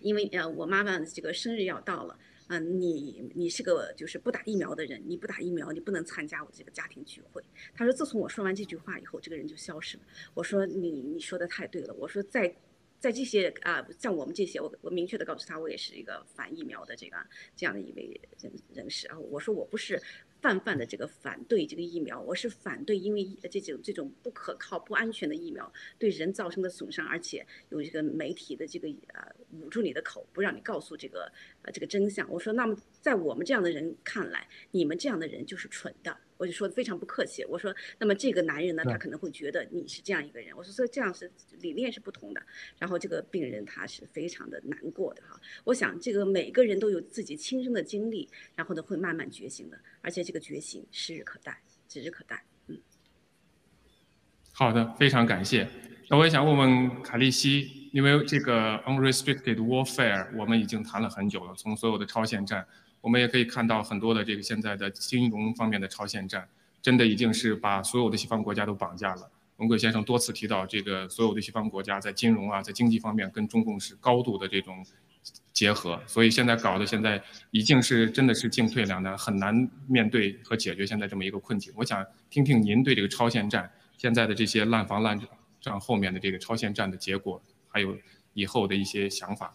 因为呃我妈妈这个生日要到了。嗯，你你是个就是不打疫苗的人，你不打疫苗，你不能参加我这个家庭聚会。他说，自从我说完这句话以后，这个人就消失了。我说，你你说的太对了。我说，在在这些啊，像我们这些，我我明确的告诉他，我也是一个反疫苗的这个这样的一位人人士啊。我说，我不是。泛泛的这个反对这个疫苗，我是反对，因为这种这种不可靠、不安全的疫苗对人造成的损伤，而且有这个媒体的这个呃捂住你的口，不让你告诉这个呃这个真相。我说，那么在我们这样的人看来，你们这样的人就是蠢的。我就说的非常不客气。我说，那么这个男人呢，他可能会觉得你是这样一个人。我说，所以这样是理念是不同的。然后这个病人他是非常的难过的哈。我想这个每个人都有自己亲身的经历，然后呢会慢慢觉醒的，而且这个觉醒时日可待，指日可待。嗯。好的，非常感谢。那我也想问问卡利西，因为这个 unrestricted warfare 我们已经谈了很久了，从所有的超限战。我们也可以看到很多的这个现在的金融方面的超限战，真的已经是把所有的西方国家都绑架了。文贵先生多次提到，这个所有的西方国家在金融啊，在经济方面跟中共是高度的这种结合，所以现在搞的现在已经是真的是进退两难，很难面对和解决现在这么一个困境。我想听听您对这个超限战现在的这些烂房烂账后面的这个超限战的结果，还有以后的一些想法。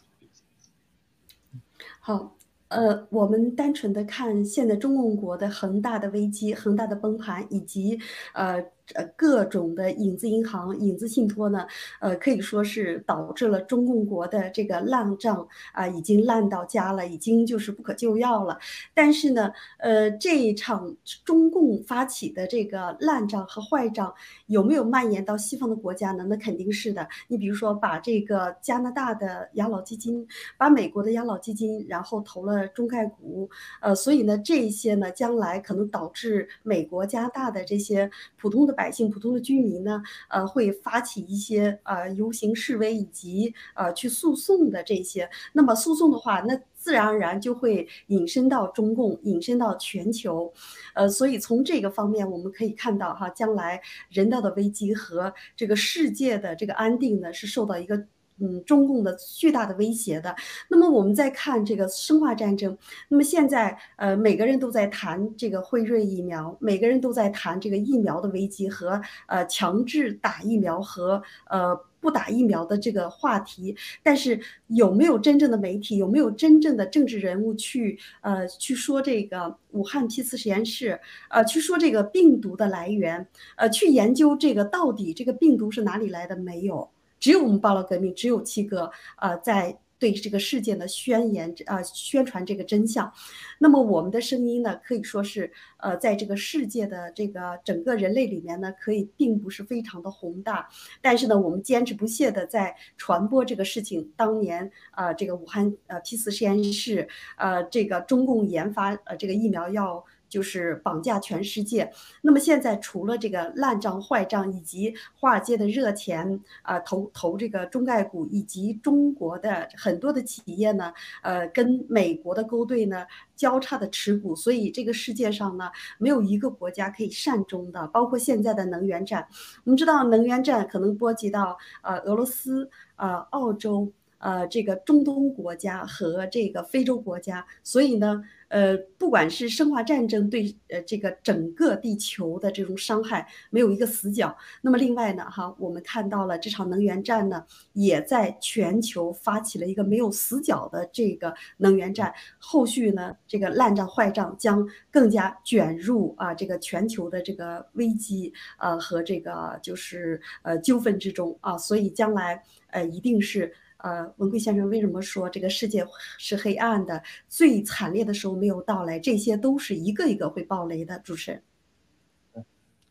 好。呃，我们单纯的看现在中共国的恒大的危机、恒大的崩盘，以及呃。呃，各种的影子银行、影子信托呢，呃，可以说是导致了中共国的这个烂账啊，已经烂到家了，已经就是不可救药了。但是呢，呃，这一场中共发起的这个烂账和坏账有没有蔓延到西方的国家呢？那肯定是的。你比如说，把这个加拿大的养老基金，把美国的养老基金，然后投了中概股，呃，所以呢，这些呢，将来可能导致美国、加大的这些普通的。百姓、普通的居民呢，呃，会发起一些呃游行示威以及呃去诉讼的这些。那么诉讼的话，那自然而然就会引申到中共，引申到全球。呃，所以从这个方面我们可以看到哈，将来人道的危机和这个世界的这个安定呢，是受到一个。嗯，中共的巨大的威胁的。那么我们再看这个生化战争。那么现在，呃，每个人都在谈这个辉瑞疫苗，每个人都在谈这个疫苗的危机和呃强制打疫苗和呃不打疫苗的这个话题。但是有没有真正的媒体，有没有真正的政治人物去呃去说这个武汉批次实验室，呃去说这个病毒的来源，呃去研究这个到底这个病毒是哪里来的？没有。只有我们报了革命，只有七哥，呃，在对这个事件的宣言，呃，宣传这个真相。那么我们的声音呢，可以说是，呃，在这个世界的这个整个人类里面呢，可以并不是非常的宏大，但是呢，我们坚持不懈的在传播这个事情。当年，呃，这个武汉呃 P 四实验室，呃，这个中共研发呃这个疫苗要。就是绑架全世界。那么现在除了这个烂账坏账，以及华尔街的热钱啊，投投这个中概股，以及中国的很多的企业呢，呃，跟美国的勾兑呢，交叉的持股，所以这个世界上呢，没有一个国家可以善终的。包括现在的能源战，我们知道能源战可能波及到呃俄罗斯、呃澳洲、呃这个中东国家和这个非洲国家，所以呢。呃，不管是生化战争对呃这个整个地球的这种伤害，没有一个死角。那么另外呢，哈，我们看到了这场能源战呢，也在全球发起了一个没有死角的这个能源战。后续呢，这个烂账坏账将更加卷入啊这个全球的这个危机呃和这个就是呃纠纷之中啊。所以将来呃一定是。呃，文贵先生为什么说这个世界是黑暗的？最惨烈的时候没有到来，这些都是一个一个会爆雷的。主持人，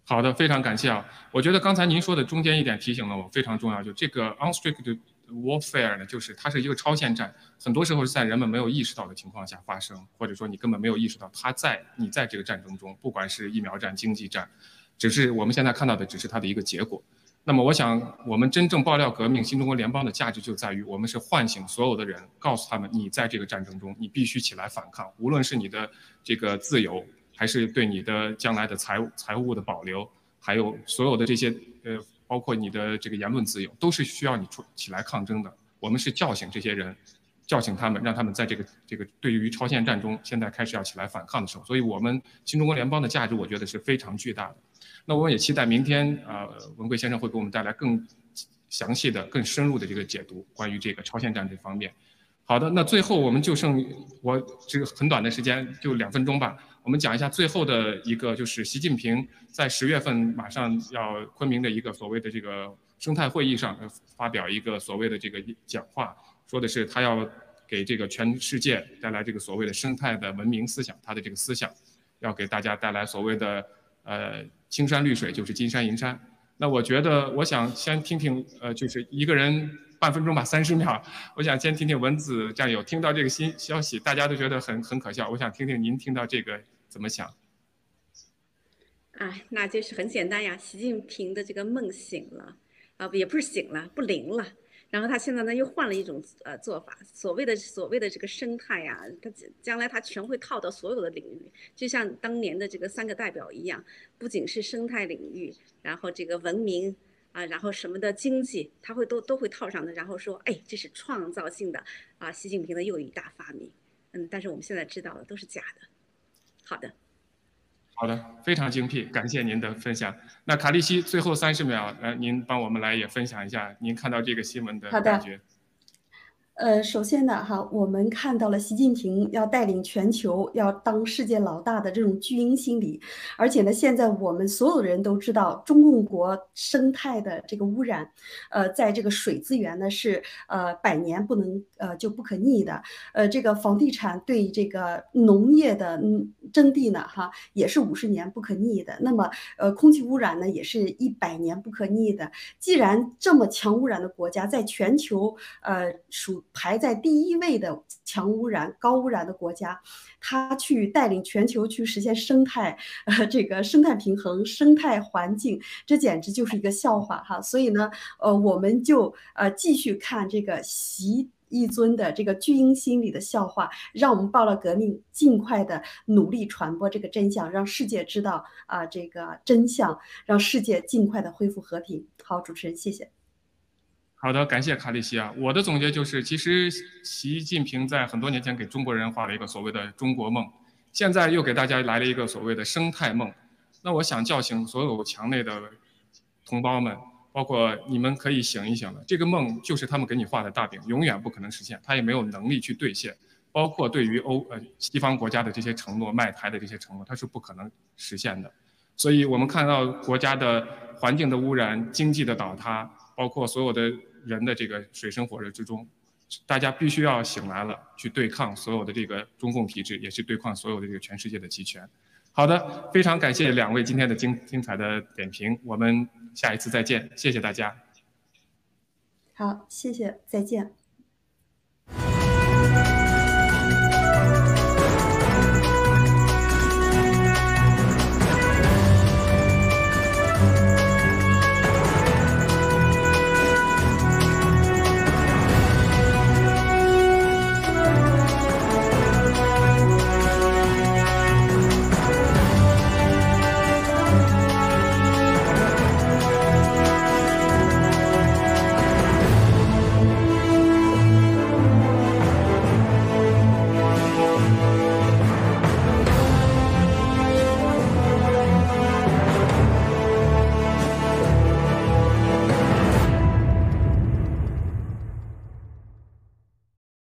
好的，非常感谢啊！我觉得刚才您说的中间一点提醒了我非常重要，就这个 unstricted warfare 呢，就是它是一个超限战，很多时候是在人们没有意识到的情况下发生，或者说你根本没有意识到它在你在这个战争中，不管是疫苗战、经济战，只是我们现在看到的只是它的一个结果。那么，我想我们真正爆料革命新中国联邦的价值就在于，我们是唤醒所有的人，告诉他们，你在这个战争中，你必须起来反抗，无论是你的这个自由，还是对你的将来的财务财务的保留，还有所有的这些呃。包括你的这个言论自由，都是需要你出起来抗争的。我们是叫醒这些人，叫醒他们，让他们在这个这个对于超限战中，现在开始要起来反抗的时候。所以，我们新中国联邦的价值，我觉得是非常巨大的。那我们也期待明天啊，文贵先生会给我们带来更详细的、更深入的这个解读，关于这个超限战这方面。好的，那最后我们就剩我这个很短的时间，就两分钟吧。我们讲一下最后的一个，就是习近平在十月份马上要昆明的一个所谓的这个生态会议上发表一个所谓的这个讲话，说的是他要给这个全世界带来这个所谓的生态的文明思想，他的这个思想要给大家带来所谓的呃青山绿水就是金山银山。那我觉得我想先听听呃就是一个人。半分钟吧，三十秒。我想先听听文子战友听到这个新消息，大家都觉得很很可笑。我想听听您听到这个怎么想？哎，那就是很简单呀，习近平的这个梦醒了啊，也不是醒了，不灵了。然后他现在呢又换了一种呃做法，所谓的所谓的这个生态呀，他将来他全会套到所有的领域，就像当年的这个三个代表一样，不仅是生态领域，然后这个文明。啊，然后什么的经济，他会都都会套上的，然后说，哎，这是创造性的啊，习近平的又一大发明。嗯，但是我们现在知道了都是假的。好的，好的，非常精辟，感谢您的分享。那卡利西，最后三十秒，呃，您帮我们来也分享一下您看到这个新闻的感觉。呃，首先呢，哈，我们看到了习近平要带领全球，要当世界老大的这种巨婴心理，而且呢，现在我们所有人都知道，中共国生态的这个污染，呃，在这个水资源呢是呃百年不能呃就不可逆的，呃，这个房地产对这个农业的征地呢，哈，也是五十年不可逆的。那么，呃，空气污染呢，也是一百年不可逆的。既然这么强污染的国家，在全球呃属排在第一位的强污染、高污染的国家，他去带领全球去实现生态，呃，这个生态平衡、生态环境，这简直就是一个笑话哈。所以呢，呃，我们就呃继续看这个习一尊的这个巨婴心理的笑话，让我们报了革命，尽快的努力传播这个真相，让世界知道啊这个真相，让世界尽快的恢复和平。好，主持人，谢谢。好的，感谢卡利西啊。我的总结就是，其实习近平在很多年前给中国人画了一个所谓的中国梦，现在又给大家来了一个所谓的生态梦。那我想叫醒所有墙内的同胞们，包括你们可以醒一醒了。这个梦就是他们给你画的大饼，永远不可能实现，他也没有能力去兑现。包括对于欧呃西方国家的这些承诺，卖台的这些承诺，它是不可能实现的。所以我们看到国家的环境的污染、经济的倒塌，包括所有的。人的这个水深火热之中，大家必须要醒来了，去对抗所有的这个中共体制，也是对抗所有的这个全世界的集权。好的，非常感谢两位今天的精精彩的点评，我们下一次再见，谢谢大家。好，谢谢，再见。